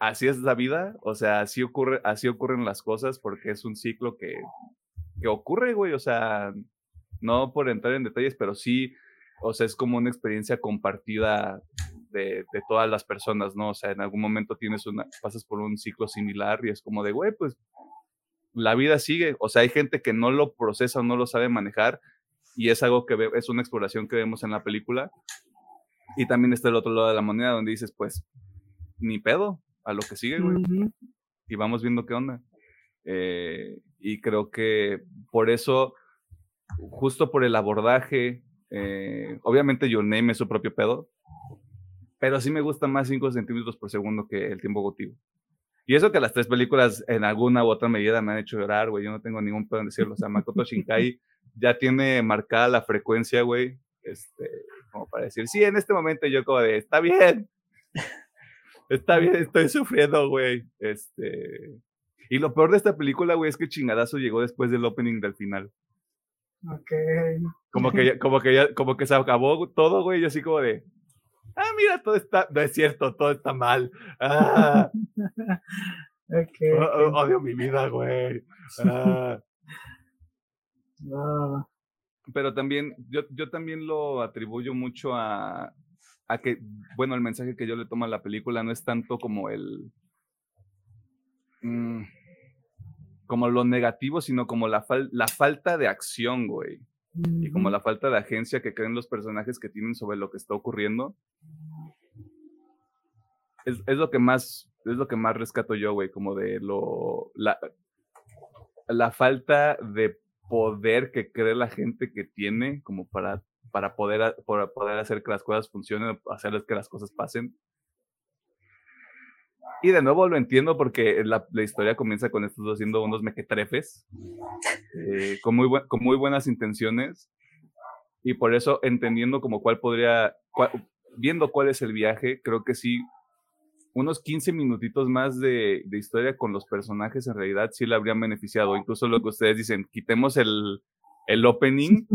así es la vida, o sea, así ocurre, así ocurren las cosas porque es un ciclo que, que ocurre, güey, o sea, no por entrar en detalles, pero sí, o sea, es como una experiencia compartida de, todas las personas, ¿no? O sea, en algún momento tienes una, pasas por un ciclo similar y es como de, güey, pues la vida sigue. O sea, hay gente que no lo procesa o no lo sabe manejar y es algo que es una exploración que vemos en la película. Y también está el otro lado de la moneda donde dices, pues, ni pedo, a lo que sigue, güey. Y vamos viendo qué onda. Eh, y creo que por eso, justo por el abordaje, eh, obviamente Your Name es su propio pedo, pero sí me gusta más 5 centímetros por segundo que el tiempo gotivo. Y eso que las tres películas en alguna u otra medida me han hecho llorar, güey. Yo no tengo ningún pedo en decirlo. O sea, Makoto *laughs* Shinkai ya tiene marcada la frecuencia, güey. Este, como para decir, sí, en este momento yo como de, está bien. *laughs* Está bien, estoy sufriendo, güey. Este. Y lo peor de esta película, güey, es que chingadazo llegó después del opening del final. Ok. Como que, como que ya, como que se acabó todo, güey, y así como de, ah, mira, todo está, no es cierto, todo está mal. Ah. *laughs* okay, odio mi vida, güey. *laughs* Ah. Pero también, yo, yo también lo atribuyo mucho a, a que, bueno, el mensaje que yo le tomo a la película no es tanto como el... Mm, como lo negativo, sino como la, la falta de acción, güey y como la falta de agencia que creen los personajes que tienen sobre lo que está ocurriendo. Es, es lo que más, es lo que más rescato yo, güey, como de lo, la, la falta de poder que cree la gente que tiene como para, para, poder, para poder hacer que las cosas funcionen, hacer que las cosas pasen. Y de nuevo lo entiendo porque la, la historia comienza con estos dos siendo unos mequetrefes, eh, con, muy con muy buenas intenciones. Y por eso, entendiendo como cuál podría, cuál- viendo cuál es el viaje, creo que sí, unos 15 minutitos más de, de historia con los personajes en realidad sí le habrían beneficiado. Incluso lo que ustedes dicen, quitemos el, el opening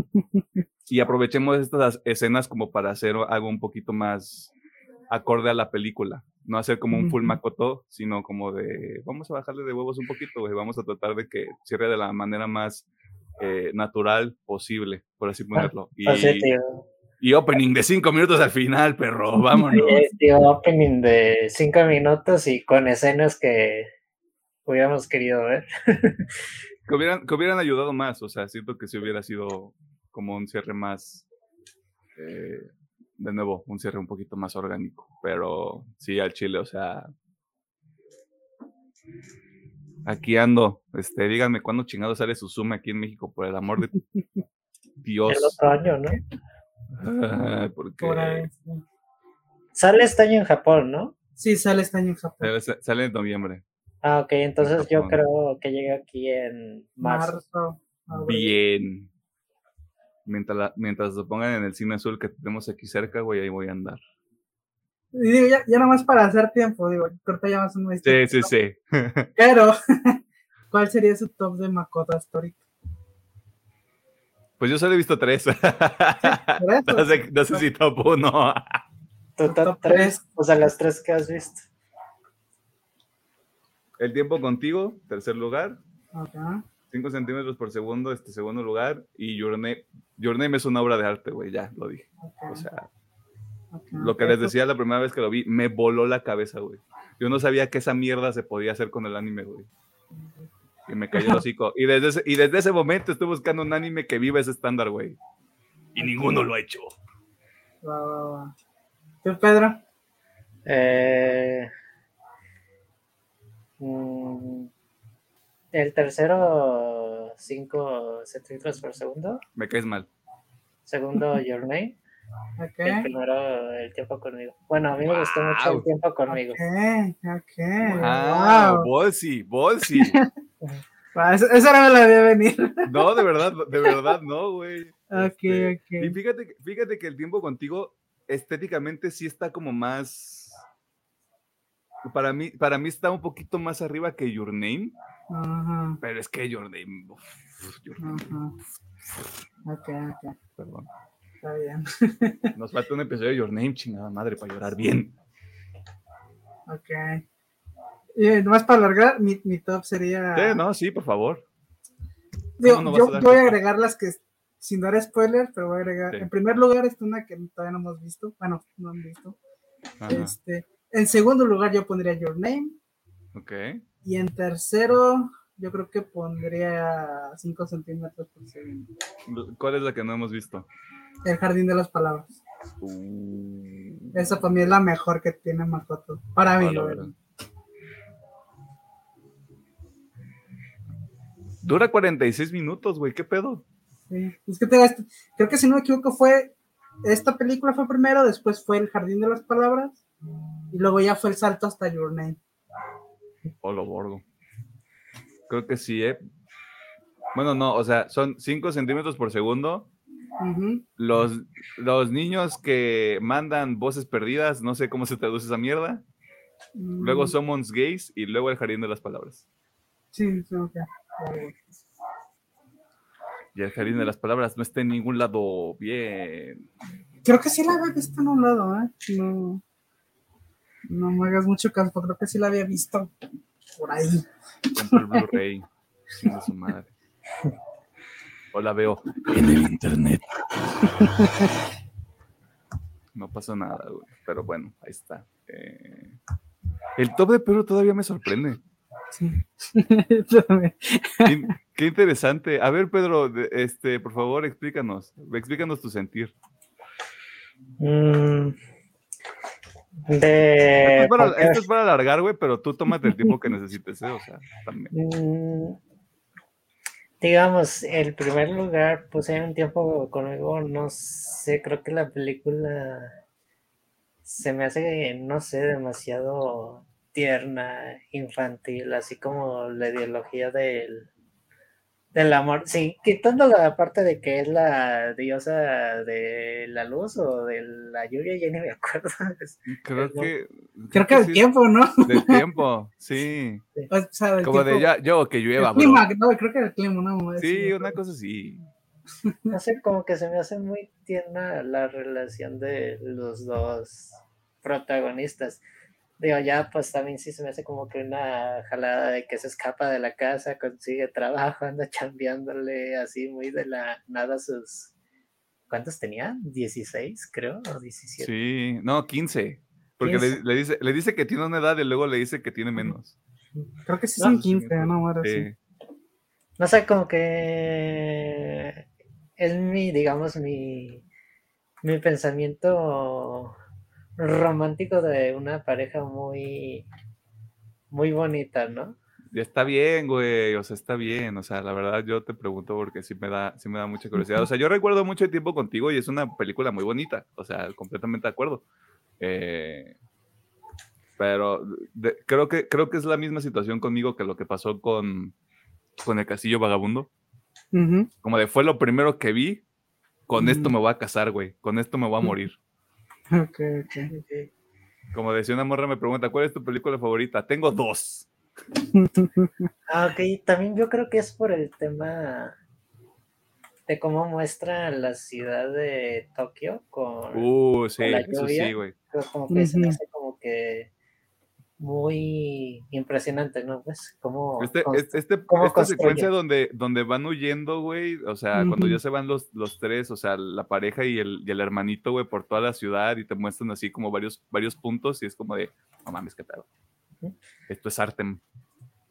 y aprovechemos estas escenas como para hacer algo un poquito más acorde a la película. No hacer como un full makoto, sino como de vamos a bajarle de huevos un poquito, güey. Vamos a tratar de que cierre de la manera más eh, natural posible, por así ponerlo. Y, O sea, tío, y opening de cinco minutos al final, perro. Vámonos. eh, tío, opening de cinco minutos y con escenas que hubiéramos querido ver. Que hubieran, que hubieran ayudado más. O sea, siento que si hubiera sido como un cierre más. eh, de nuevo, un cierre un poquito más orgánico. Pero sí, al chile, o sea. Aquí ando. Este, díganme cuándo chingado sale su Zoom aquí en México, por el amor de *laughs* Dios. El otro año, ¿no? Porque Por ahí, sí. Sale este año en Japón, ¿no? Sí, sale este año en Japón. sale, en noviembre. Ah, ok, entonces yo creo que llega aquí en marzo. Marzo. Bien. Mientras, la- mientras lo pongan en el cine azul que tenemos aquí cerca, güey, ahí voy a andar. Y digo, ya, ya nomás para hacer tiempo, digo, corta ya más un. Sí, sí, sí. *laughs* Pero, *laughs* ¿cuál sería su top de Makoto Story? Pues yo solo he visto tres. *laughs* No, sé, no sé si top uno. Top 3, tres. o sea, las tres que has visto. El tiempo contigo, tercer lugar. Ajá. 5 centímetros por segundo, este segundo lugar. Y Your Name, Your Name es una obra de arte, güey, ya lo dije. O sea, lo que les decía la primera vez que lo vi, me voló la cabeza, güey. Yo no sabía que esa mierda se podía hacer con el anime, güey. Y me cayó el hocico. Y desde, ese, y desde ese momento estoy buscando un anime que viva ese estándar, güey. Y ninguno lo ha hecho. Va, va, va. ¿Tú, Pedro? Eh, mm, el tercero, 5 centímetros por segundo. Me caes mal. Segundo, Your Name. El Ok. primero, El tiempo conmigo. Bueno, a mí me gustó mucho Wow. El tiempo conmigo. Ok, ok. Ah, wow. bolsi, *laughs* bolsi. Eso, eso no me la vi venir. No, de verdad, de verdad, no, güey. Ok, Este, ok. Y fíjate, que- fíjate que el tiempo contigo estéticamente sí está como más. Para mí, para mí está un poquito más arriba que Your Name, pero es que Your Name. uf, Your Name, ajá. Ok, ok. perdón. Está bien. Nos falta un episodio de Your Name, chingada madre, para llorar bien. Ok. Y eh, nomás para alargar, mi, mi top sería. Sí, no, sí, por favor. Digo, ¿Cómo no vas yo, voy a agregar las que, sin dar spoiler, pero voy a agregar. Sí. En primer lugar, está una que todavía no hemos visto. Bueno, no han visto. Ajá, Este, en segundo lugar, yo pondría Your Name. Ok. Y en tercero, yo creo que pondría 5 centímetros por segundo. ¿Cuál es la que no hemos visto? El jardín de las palabras. Uh, Esa para mí es la mejor que tiene Makoto. Para mí, verdad. Dura 46 minutos, güey, ¿qué pedo? Sí. Es que te- creo que si no me equivoco fue esta película fue primero, después fue El Jardín de las Palabras y luego ya fue el salto hasta Your Name. Polo Borgo. Creo que sí, ¿eh? Bueno, no, o sea, son 5 centímetros por segundo. Los, los niños que mandan voces perdidas, no sé cómo se traduce esa mierda. Luego Mm, Summons Gays y luego El Jardín de las Palabras. Sí, sí, ok. Y El Jardín de las Palabras no está en ningún lado bien. Creo que sí la había visto en un lado, ¿eh? No, no me hagas mucho caso, creo que sí la había visto por ahí. El Blu-ray. Su madre. *laughs* O la veo en el internet. *laughs* No pasa nada, güey. Pero bueno, ahí está. Eh, El top de Perú todavía me sorprende. Sí. Qué, qué interesante. A ver, Pedro, este, por favor, explícanos. Explícanos tu sentir. Mm, Esto es para, esto es para alargar, güey, pero tú tómate el tiempo que necesites, ¿eh? O sea, también. Mm, digamos, el primer lugar puse un tiempo conmigo, no sé, creo que la película se me hace, no sé, demasiado tierna, infantil, así como la ideología del, del amor. Sí, quitando la parte de que es la diosa de la luz o de la lluvia, ya ni me acuerdo. *laughs* Creo que. Creo que el tiempo, ¿no? Del tiempo, *laughs* sí. O sea, del Como de ya, yo que llueva, el bro. clima, no, creo que el clima, no. Sí, una cosa así. *laughs* No sé, como que se me hace muy tierna la relación de los dos protagonistas. Digo, ya pues también sí se me hace como que una jalada de que se escapa de la casa, consigue trabajo, *laughs* anda chambeándole así muy de la nada sus... ¿Cuántos tenían? ¿16 creo? ¿O 17? Sí, no, 15. Porque le, 15. le dice, le dice que tiene una edad y luego le dice que tiene menos. Creo que sí No, son 15, no, ahora sí. Sí. No sé, como que es mi, digamos, mi, mi pensamiento romántico de una pareja muy, muy bonita, ¿no? Está bien, güey, o sea, está bien, o sea, la verdad yo te pregunto porque sí me da, sí me da mucha curiosidad. O sea, yo recuerdo mucho tiempo contigo y es una película muy bonita, o sea, completamente de acuerdo. Eh, pero de- creo, que, creo que es la misma situación conmigo que lo que pasó con, con el Castillo Vagabundo. Como de fue lo primero que vi, con esto me voy a casar, güey, con esto me voy a morir. Ok, ok. Como decía una morra me pregunta, ¿cuál es tu película favorita? Tengo dos. *laughs* Ah, ok, también yo creo que es por el tema de cómo muestra la ciudad de Tokio con Uh, sí, la eso lluvia. sí, güey. como que se me hace como que muy impresionante, ¿no? Pues como Este, este, este- cómo esta secuencia donde, donde van huyendo, güey, o sea, cuando ya se van los, los tres, o sea, la pareja y el, y el hermanito, güey, por toda la ciudad y te muestran así como varios, varios puntos y es como de, no mames, qué pedo. Ujú. Esto es Artem.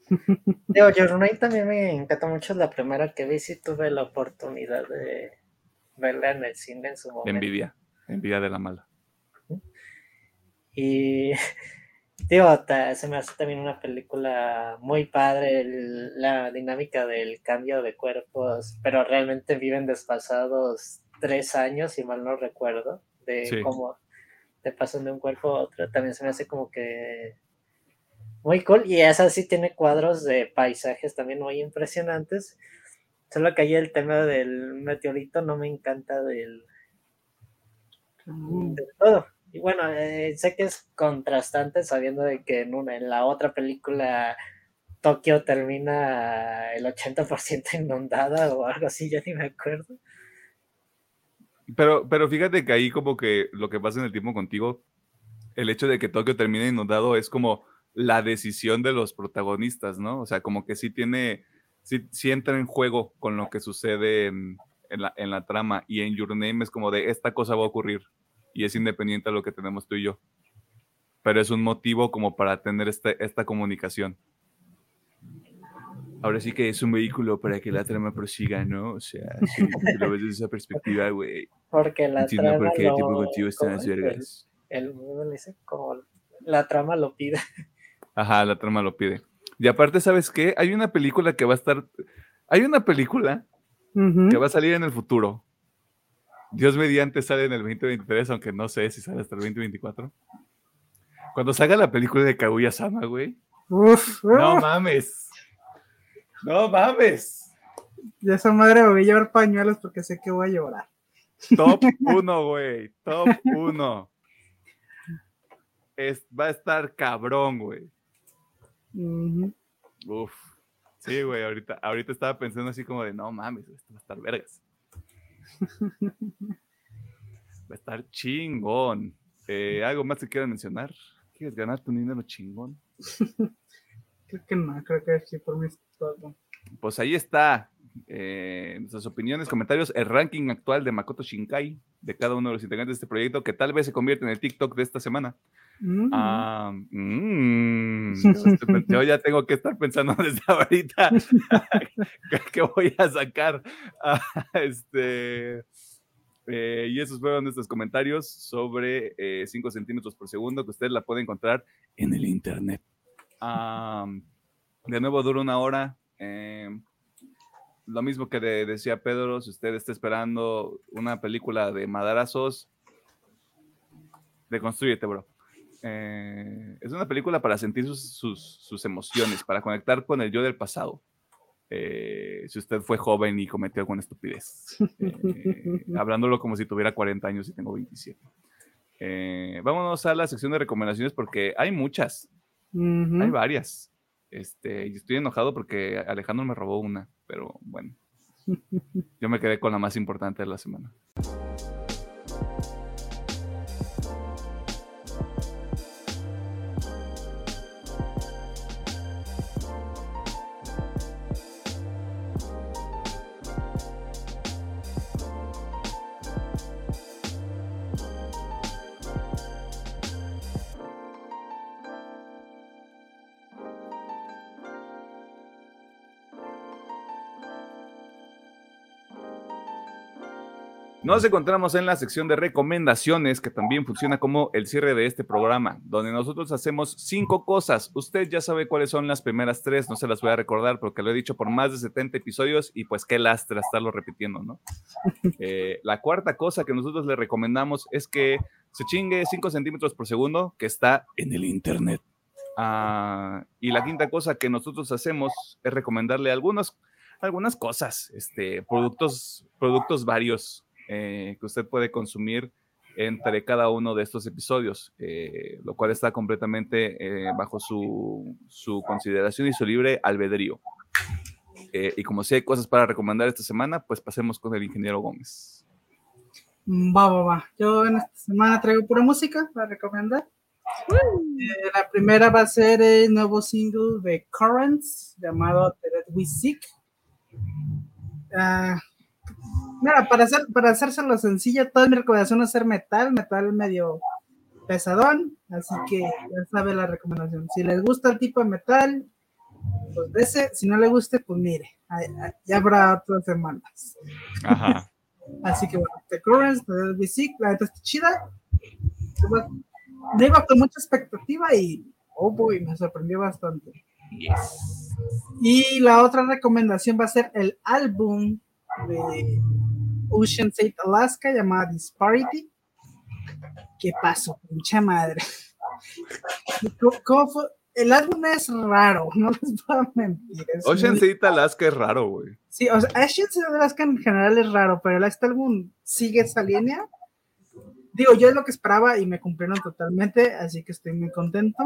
*laughs* Digo, Your Name también me encantó mucho la primera que vi, sí tuve la oportunidad de verla en el cine en su momento. envidia, envidia de la mala. Y *laughs* digo, ta- se me hace también una película muy padre, el- la dinámica del cambio de cuerpos, pero realmente viven desfasados tres años, si mal no recuerdo, de Sí. cómo te pasan de un cuerpo a otro. También se me hace como que muy cool. Y esa sí tiene cuadros de paisajes también muy impresionantes. Solo que ahí el tema del meteorito no me encanta del, Mm. de todo. Y bueno, eh, sé que es contrastante sabiendo de que en, una, en la otra película Tokio termina el 80% *laughs* inundada o algo así, ya ni me acuerdo. Pero, pero fíjate que ahí como que lo que pasa en el tiempo contigo, el hecho de que Tokio termine inundado es como la decisión de los protagonistas, ¿no? O sea, como que sí tiene, sí, sí entra en juego con lo que sucede en, en la, en la trama y en Your Name es como de esta cosa va a ocurrir y es independiente a lo que tenemos tú y yo. Pero es un motivo como para tener este, esta comunicación. Ahora sí que es un vehículo para que la trama prosiga, ¿no? O sea, *laughs* si lo ves desde esa perspectiva, güey. Porque la Entiendo trama por qué el lo- tiempo contigo está en ¿cómo las? El- vergas. el- ¿cómo le dice? Como la trama lo pide. Ajá, la trama lo pide. Y aparte, ¿sabes qué? Hay una película que va a estar. Hay una película Ujú. que va a salir en el futuro. Dios mediante sale en el 2023, aunque no sé si sale hasta el 2024. Cuando salga la película de Kaguya Sama, güey. Uf, No mames. No mames. Y esa madre me voy a llevar pañuelos porque sé que voy a llorar. Top *laughs* 1, güey. Top 1. Es, va a estar cabrón, güey. Ujú. Uf. Sí, güey, ahorita, ahorita estaba pensando así como de, no mames, esto va a estar vergas. *laughs* Va a estar chingón. Eh, ¿Algo más que quieras mencionar? ¿Quieres ganar tu dinero chingón? *laughs* Creo que no, creo que sí, por mí es todo. Pues ahí está. Eh, nuestras opiniones, comentarios, el ranking actual de Makoto Shinkai, de cada uno de los integrantes de este proyecto, que tal vez se convierte en el TikTok de esta semana. Mm. Ah, mm, *laughs* yo, ya tengo que estar pensando *laughs* desde ahorita *laughs* qué- qué voy a sacar. Ah, este, eh, y esos fueron nuestros comentarios sobre 5 centímetros por segundo, que usted la puede encontrar en el internet. Ah, de nuevo dura una hora. eh, lo mismo que le decía Pedro, si usted está esperando una película de madarazos, deconstrúyete, bro. Eh, es una película para sentir sus, emociones, para conectar con el yo del pasado. Eh, si usted fue joven y cometió alguna estupidez. Eh, hablándolo como si tuviera 40 años y tengo 27. vámonos a la sección de recomendaciones porque hay muchas. Hay varias. Este, y estoy enojado porque Alejandro me robó una, pero bueno. *laughs* Yo me quedé con la más importante de la semana. Nos encontramos en la sección de recomendaciones, que también funciona como el cierre de este programa, donde nosotros hacemos cinco cosas. Usted ya sabe cuáles son las primeras tres, no se las voy a recordar porque lo he dicho por más de 70 episodios y pues qué lastra estarlo repitiendo, ¿no? *laughs* Eh, la cuarta cosa que nosotros le recomendamos es que se chingue 5 centímetros por segundo, que está en el Internet. Ah, y la quinta cosa que nosotros hacemos es recomendarle algunas, algunas cosas, este, productos, productos varios eh, que usted puede consumir entre cada uno de estos episodios, eh, lo cual está completamente eh, bajo su, consideración y su libre albedrío. y como si hay cosas para recomendar esta semana, pues pasemos con el ingeniero Gómez. Va, va, va. Yo en esta semana traigo pura música para recomendar. la primera va a ser el nuevo single de Currents llamado The Dead We Seek. Ah, Mira, para, hacer, para hacérselo sencillo, toda mi recomendación es hacer metal, metal medio pesadón, así que ya sabe la recomendación. Si les gusta el tipo de metal, pues ese, si no le guste, pues mire, ya habrá otras semanas. Ajá. *laughs* así que bueno, The Currents, The Basic, la neta está chida. Me iba con mucha expectativa y, oh boy, me sorprendió bastante. Y la otra recomendación va a ser el álbum de Ocean State, Alaska, llamada Disparity. ¿Qué pasó? Mucha madre. ¿Cómo, fue? El álbum es raro, *laughs* no les a mentir. Ocean State, Alaska es raro, güey. Sí, o sea, Ocean State, Alaska en general es raro, pero este álbum sigue esa línea. Digo, yo es lo que esperaba y me cumplieron totalmente, así que estoy muy contento.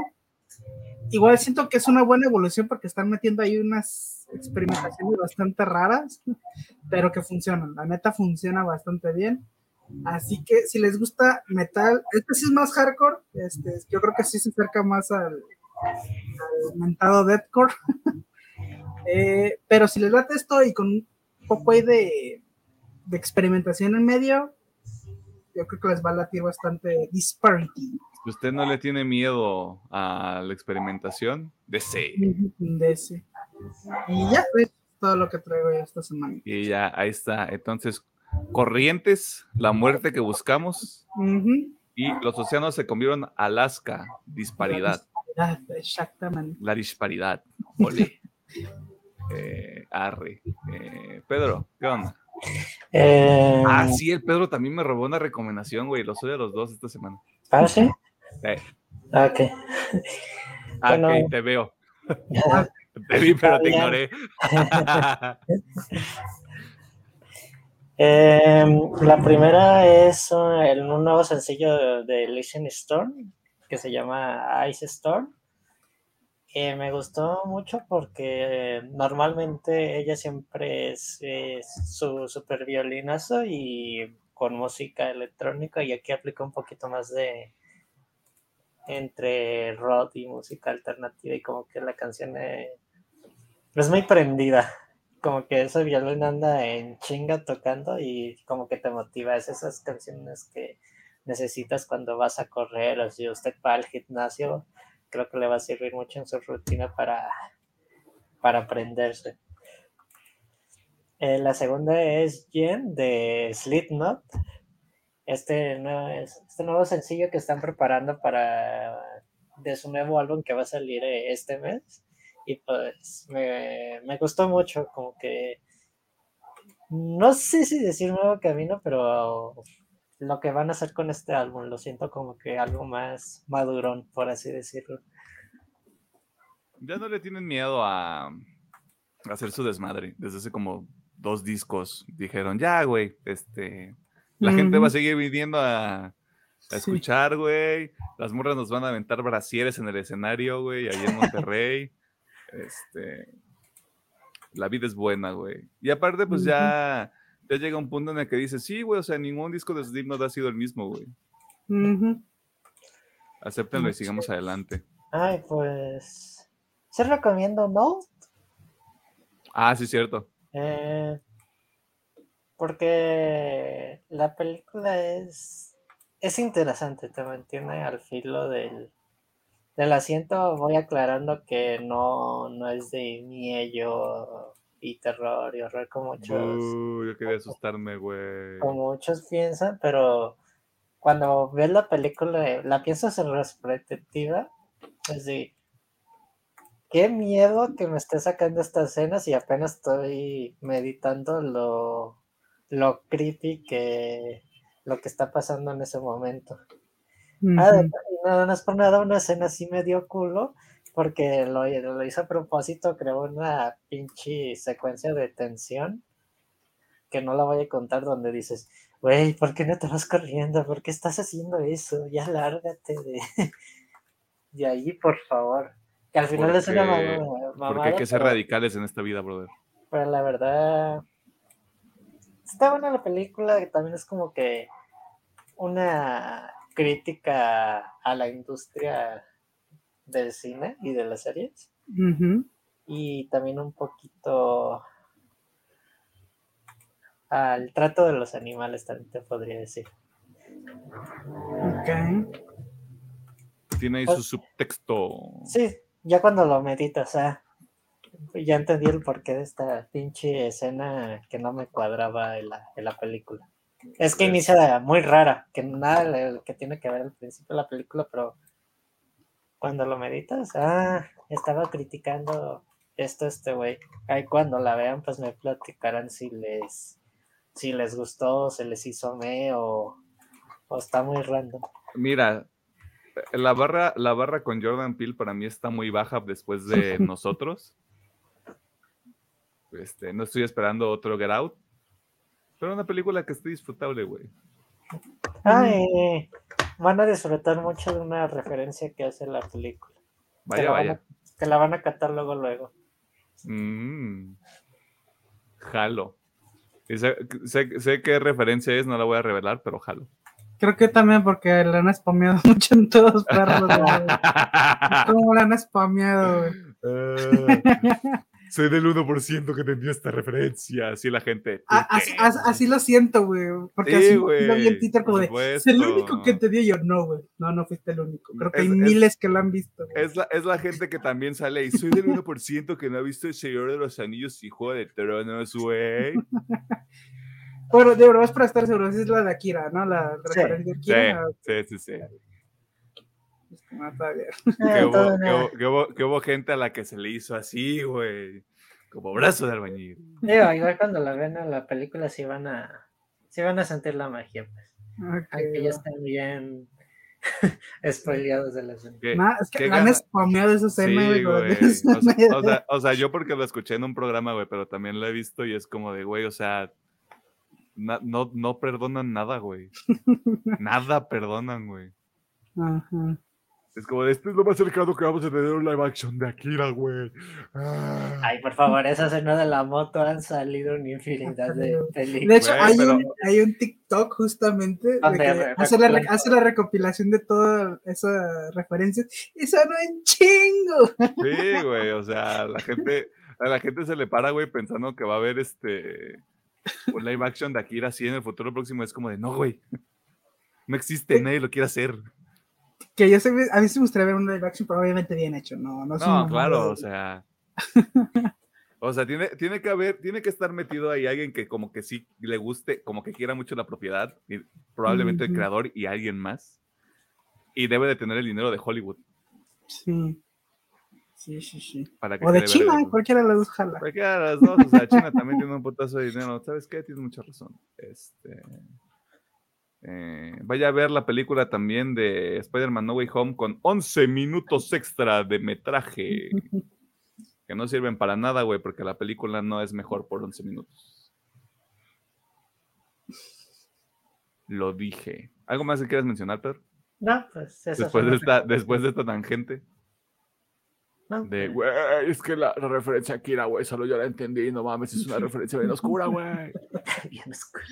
Igual siento que es una buena evolución porque están metiendo ahí unas experimentaciones bastante raras, pero que funcionan. La neta funciona bastante bien. Así que si les gusta metal, este sí es más hardcore, este, yo creo que sí se acerca más al, al mentado deathcore. *laughs* eh, pero si les late esto y con un poco ahí de, de experimentación en medio, yo creo que les va a latir bastante Disparity. ¿Usted no le tiene miedo a la experimentación? DC. DC. Y ya, es todo lo que traigo esta semana. Y ya, ahí está. Entonces, corrientes, la muerte que buscamos. Y los océanos se convirtieron Alaska, disparidad. La disparidad, exactamente. La disparidad. Ole. *laughs* Eh, arre. Eh, Pedro, ¿qué onda? Eh, ah, sí, el Pedro también me robó una recomendación, güey. Lo soy de los dos esta semana. ¿Ah, sí? Eh. Ok. *laughs* Ah, ok, te veo. *laughs* te vi, pero te ignoré. *laughs* Em, la primera es un nuevo sencillo de Listen Storm que se llama Ice Storm. Eh, me gustó mucho porque normalmente ella siempre es, su super violinazo y con música electrónica y aquí aplica un poquito más de, entre rock y música alternativa y como que la canción es muy prendida. Como que ese violín anda en chinga tocando y como que te motiva. Es esas canciones que necesitas cuando vas a correr o si usted va al gimnasio. Creo que le va a servir mucho en su rutina para, para aprenderse. Eh, la segunda es Jen de Slipknot este nuevo, este nuevo sencillo que están preparando para de su nuevo álbum que va a salir eh, este mes. Y pues me, gustó mucho, como que no sé si decir nuevo camino, pero lo que van a hacer con este álbum. Lo siento como que algo más madurón, por así decirlo. Ya no le tienen miedo a, hacer su desmadre. Desde hace como dos discos dijeron, ya, güey, este, la gente va a seguir viniendo a, escuchar, güey. Las morras nos van a aventar brasieres en el escenario, güey, ahí en Monterrey. *laughs* este, la vida es buena, güey. Y aparte, pues ya, ya llega un punto en el que dices, sí, güey, o sea, ningún disco de Slipknot ha sido el mismo, güey. Acéptenlo y sigamos adelante. Ay, pues, se recomiendo ¿no? Ah, sí, cierto. Eh, porque la película es, es interesante, te mantiene al filo del, del asiento. Voy aclarando que no, no es de miedo y terror y horror como muchos. yo quería asustarme, güey. Como muchos piensan, pero cuando ves la película, la piensas en perspectiva, es de qué miedo que me esté sacando estas escenas y apenas estoy meditando lo, lo creepy que lo que está pasando en ese momento. Ah, nada más por nada, una escena así medio culo, porque lo, lo hizo a propósito, creó una pinche secuencia de tensión que no la voy a contar donde dices, güey, ¿por qué no te vas corriendo? ¿Por qué estás haciendo eso? Ya lárgate de, *laughs* de ahí, por favor. Que al final es una mamada. Porque hay que ser radicales en esta vida, brother. Pero la verdad, está buena la película, que también es como que una crítica a la industria del cine y de las series. Y también un poquito al trato de los animales, también te podría decir. Ok. Tiene ahí su subtexto. Sí, ya cuando lo meditas, ah, ya entendí el porqué de esta pinche escena que no me cuadraba en la, en la película. Es que inicia muy rara, que nada que tiene que ver al principio de la película, pero cuando lo meditas, ah, estaba criticando esto este güey. Ahí cuando la vean, pues me platicarán si les si les gustó, se les hizo me o, o está muy random. Mira, la barra, la barra con Jordan Peele para mí está muy baja después de *laughs* nosotros. Este, no estoy esperando otro Get Out, pero una película que esté disfrutable, güey. Ay, van a disfrutar mucho de una referencia que hace la película. Vaya, vaya. que la van a catar luego, luego. Mm. jalo. sé, sé, qué referencia es, no la voy a revelar, pero jalo. Creo que también porque la han spameado *laughs* mucho en todos perros. *laughs* ¿Cómo la han spameado, güey? Eh, soy del 1% que entendió esta referencia. Así la gente. así, lo siento, güey. Porque así lo vi en Twitter como de. Es el único que entendió. Yo, no, güey. No, no fuiste el único. Creo que hay miles que lo han visto. Es la, es la, gente que también sale y soy del 1% que no ha visto El Señor de los Anillos y Juego de Tronos, güey. *laughs* bueno, de verdad es para estar seguro. Es la de Akira, ¿no? La referencia de Akira. Sí, sí, sí. Que hubo, gente a la que se le hizo así, güey. Como brazo de albañil. igual cuando la ven en la película sí van a, sí van a sentir la magia, pues. Aunque ya están bien *laughs* spoileados de la escena. es que han spameado esa escena, güey. O, sea, o, sea, yo porque lo escuché en un programa, güey, pero también lo he visto y es como de, güey, o sea, no, no perdonan nada, güey. *laughs* nada perdonan, güey. Ajá. Es como, este es lo más cercano que vamos a tener un live action de Akira, güey. Ah. Ay, por favor, esa escena de la moto han salido una infinidad de películas. De hecho, hay, un, hay un TikTok justamente que hace, la, hace la recopilación de todas esas referencias y son un chingo. Sí, güey, o sea, la gente, a la gente se le para, güey, pensando que va a haber este un live action de Akira así en el futuro próximo. Es como de, no, güey, no existe, nadie lo quiere hacer que yo sé, a mí sí me gustaría ver un live action, pero obviamente bien hecho, no, no, no claro, o sea. *laughs* o sea, tiene, tiene que haber, tiene que estar metido ahí alguien que como que sí le guste, como que quiera mucho la propiedad, y probablemente el creador y alguien más. Y debe de tener el dinero de Hollywood. Sí. Sí, sí, sí. o de China, cualquiera de las dos jala. Cualquiera de las dos, o sea, China también tiene un putazo de dinero. ¿Sabes qué? Tienes mucha razón. Este. Eh, vaya a ver la película también de Spider-Man No Way Home con 11 minutos extra de metraje. *laughs* que no sirven para nada, güey, porque la película no es mejor por 11 minutos. Lo dije. ¿Algo más que quieras mencionar, Pedro? No, pues eso Después de esta, después de esta tangente. No, De, pues, güey, es que la, la referencia a Kira, güey, solo yo la entendí, no mames, es una *laughs* referencia bien oscura, güey. *laughs* bien oscuro.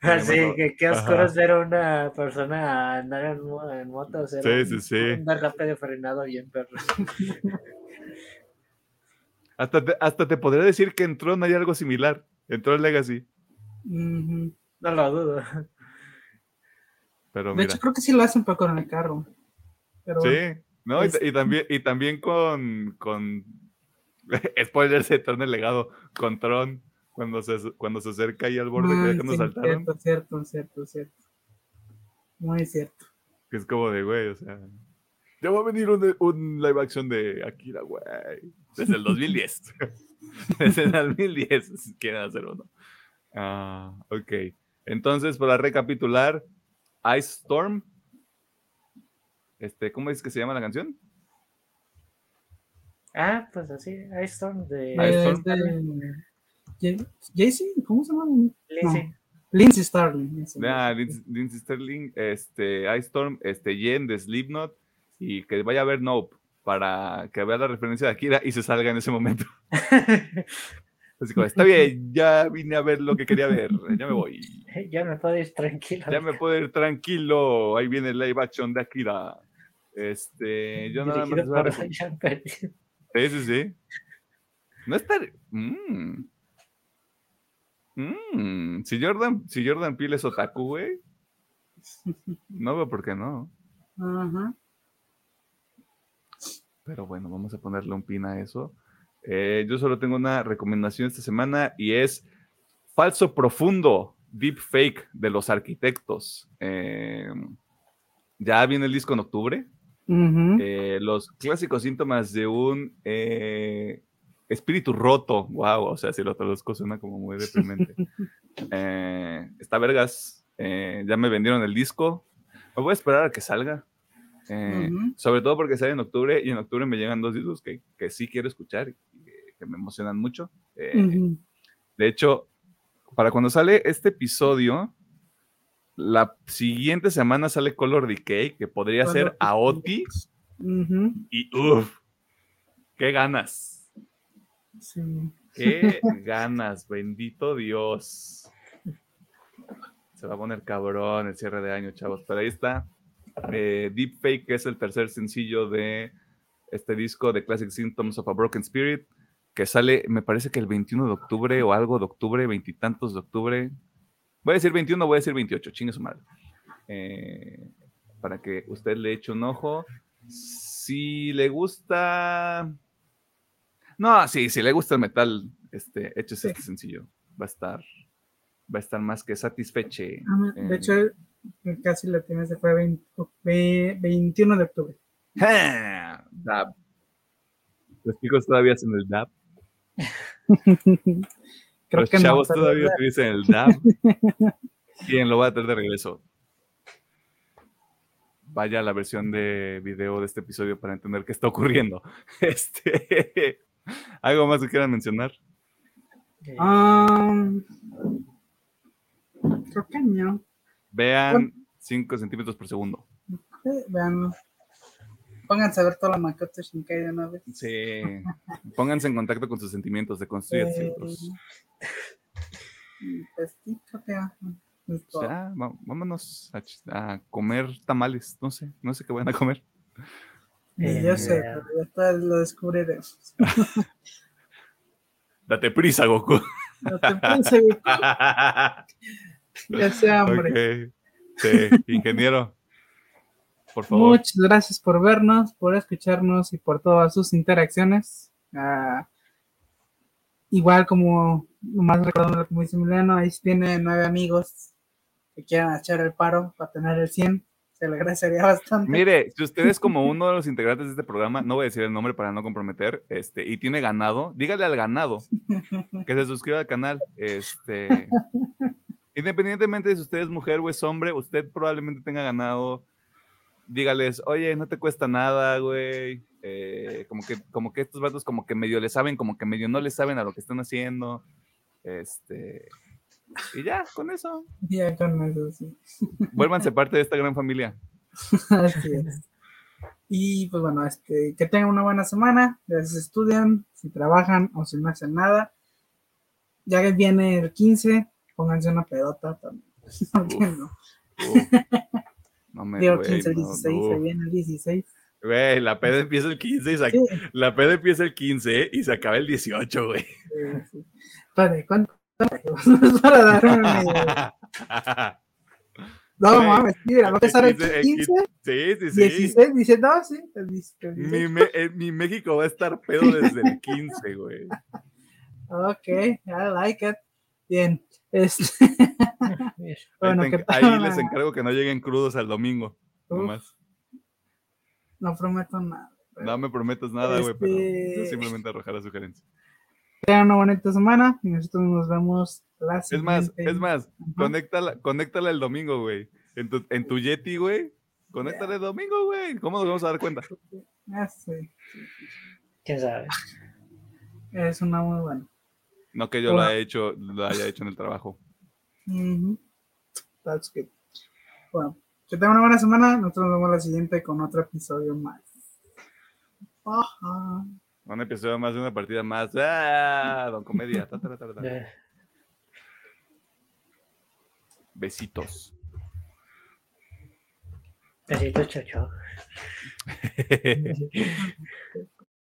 Así que qué oscuro es ver a una persona andar en, mo- en moto, hacer Sí, un, sí, sí. un derrape de frenado bien perro. Hasta te, hasta te podría decir que en Tron hay algo similar. En Tron Legacy. No lo dudo. Pero De mira. hecho, creo que sí lo hacen, pero con el carro. Pero bueno. Sí, ¿no? Y, y también, y también con, con *laughs* spoilers de Tron el legado, con Tron, cuando se, cuando se acerca ahí al borde que Ah, que sí, saltaron, Cierto, cierto, cierto, cierto. Muy cierto. que es como de, güey, o sea, ya va a venir un, un live action de Akira, güey, desde el 2010. *laughs* desde el 2010, si quieren hacer uno. Ah, ok. Entonces, para recapitular, Ice Storm, este, ¿cómo es que se llama la canción? Ah, pues así, Ice Storm de Ice Storm. de- Jay-Z, ¿cómo se llama? Lindsay Starling. ese. Ah, Lindsay Lindsay Sterling, este, Ice Storm, este, Jen de Slipknot y que vaya a ver Nope para que vea la referencia de Akira y se salga en ese momento. *laughs* Así como, está bien, ya vine a ver lo que quería ver, ya me voy. ya me puedo ir tranquilo. Ya me puedo ir tranquilo, ahí viene el live action de Akira. Este, yo nada más. Sí, sí, sí. No está. Mm. Mm. Si Jordan, si Jordan Peele es otaku, güey. No veo por qué no. Ajá. Pero bueno, vamos a ponerle un pin a eso. Eh, yo solo tengo una recomendación esta semana y es Falso Profundo, Deep Fake de los arquitectos. Eh, ya viene el disco en octubre. Eh, los clásicos síntomas de un eh, espíritu roto. Wow, o sea, si lo traduzco suena como muy deprimente. *laughs* Eh, está vergas. Eh, ya me vendieron el disco. Me voy a esperar a que salga. Eh. Sobre todo porque sale en octubre y en octubre me llegan dos discos que, que sí quiero escuchar y que, que me emocionan mucho. Eh. De hecho, para cuando sale este episodio, la siguiente semana sale Color Decay, que podría ser Aoti. Ujú. Y uff, qué ganas, Sí. qué *laughs* ganas, bendito Dios. Se va a poner cabrón el cierre de año, chavos. Pero ahí está. Eh, Deep Fake, que es el tercer sencillo de este disco de Classic Symptoms of a Broken Spirit, que sale, me parece que el 21 de octubre o algo de octubre, veintitantos de octubre. Voy a decir 21, voy a decir 28, chingue su madre. Eh, para que usted le eche un ojo. Si le gusta. No, sí, si le gusta el metal, este, échese Sí. este sencillo. Va a estar. Va a estar más que satisfeche. Ajá. Eh, De hecho, casi lo tienes, se fue 20 ve- 21 de octubre. Dab. Los chicos todavía hacen el dab. *laughs* Creo Los que no, chavos pero- todavía utilizan el dab. *laughs* ¿Quién lo va a traer de regreso? Vaya a la versión de video de este episodio para entender qué está ocurriendo. *laughs* Este, ¿Algo más que quieran mencionar? Ah, creo que no. Vean 5 centímetros por segundo. Vean. Pónganse a ver toda la Makoto Shinkai de una vez. Sí. Pónganse en contacto con sus sentimientos de construir Eh, Pues sí, creo que. Ya, va- vámonos a comer tamales. No sé, no sé qué van a comer. Yo sé, Eh, pero ya está, lo descubriremos. *laughs* Date prisa, Goku. No te pienses, güey, ya sea hambre. Sí, ingeniero. Por favor. Muchas gracias por vernos, por escucharnos y por todas sus interacciones. Ah, igual como nomás recordando como dice Emiliano, ahí tiene nueve amigos que quieran echar el paro para tener el 100. Se le agradecería bastante. Mire, si usted es como *laughs* uno de los integrantes de este programa, no voy a decir el nombre para no comprometer, este, y tiene ganado, dígale al ganado que se suscriba al canal, este, *laughs* Independientemente de si usted es mujer o es hombre, usted probablemente tenga ganado. Dígales, oye, no te cuesta nada, güey. Eh, como, que, como que estos vatos como que medio le saben, como que medio no le saben a lo que están haciendo. Este. Y ya, con eso. Ya con eso, sí. Vuélvanse parte de esta gran familia. *laughs* Así es. Y pues bueno, este, que tengan una buena semana, si estudian, si trabajan o si no hacen nada. Ya que viene el 15, pónganse una pedota también. *laughs* no, Uf. No me Digo, güey, 15, el no, 16, no. se viene el 16. Güey, la peda empieza el 15 y se, Sí, la peda empieza el 15 y se acaba el 18, güey. sí, sí. Padre, ¿cuánto? Para darme una idea. No mames, mira, va a empezar el 15, 15, Sí, sí, sí. 16, dice, no, sí, el 10, el Mi, 16. me- eh, mi México va a estar pedo desde el 15, güey. Ok, I like it. Bien, este, *laughs* Ahí, bueno, te que enc- ahí les encargo que no lleguen crudos al domingo. Uf, Nomás. no prometo nada. pero No me prometas nada, güey, pero Este- yo simplemente arrojar la sugerencia. Tengan una bonita semana y nosotros nos vemos la Es más, es más, conéctala, conéctala el domingo, güey. En tu, en tu Yeti, güey. Conéctala el domingo, güey. ¿Cómo nos vamos a dar cuenta? Ah, sí, ¿Quién sabe? es una muy buena. No que yo lo haya hecho, lo haya hecho en el trabajo. Ujú. That's good. Bueno, que tengan una buena semana. Nosotros nos vemos la siguiente con otro episodio más. Ajá. Un episodio más de una partida más. ¡Ah! Don Comedia. Ta, Besitos. Besito, chao, chao. *laughs*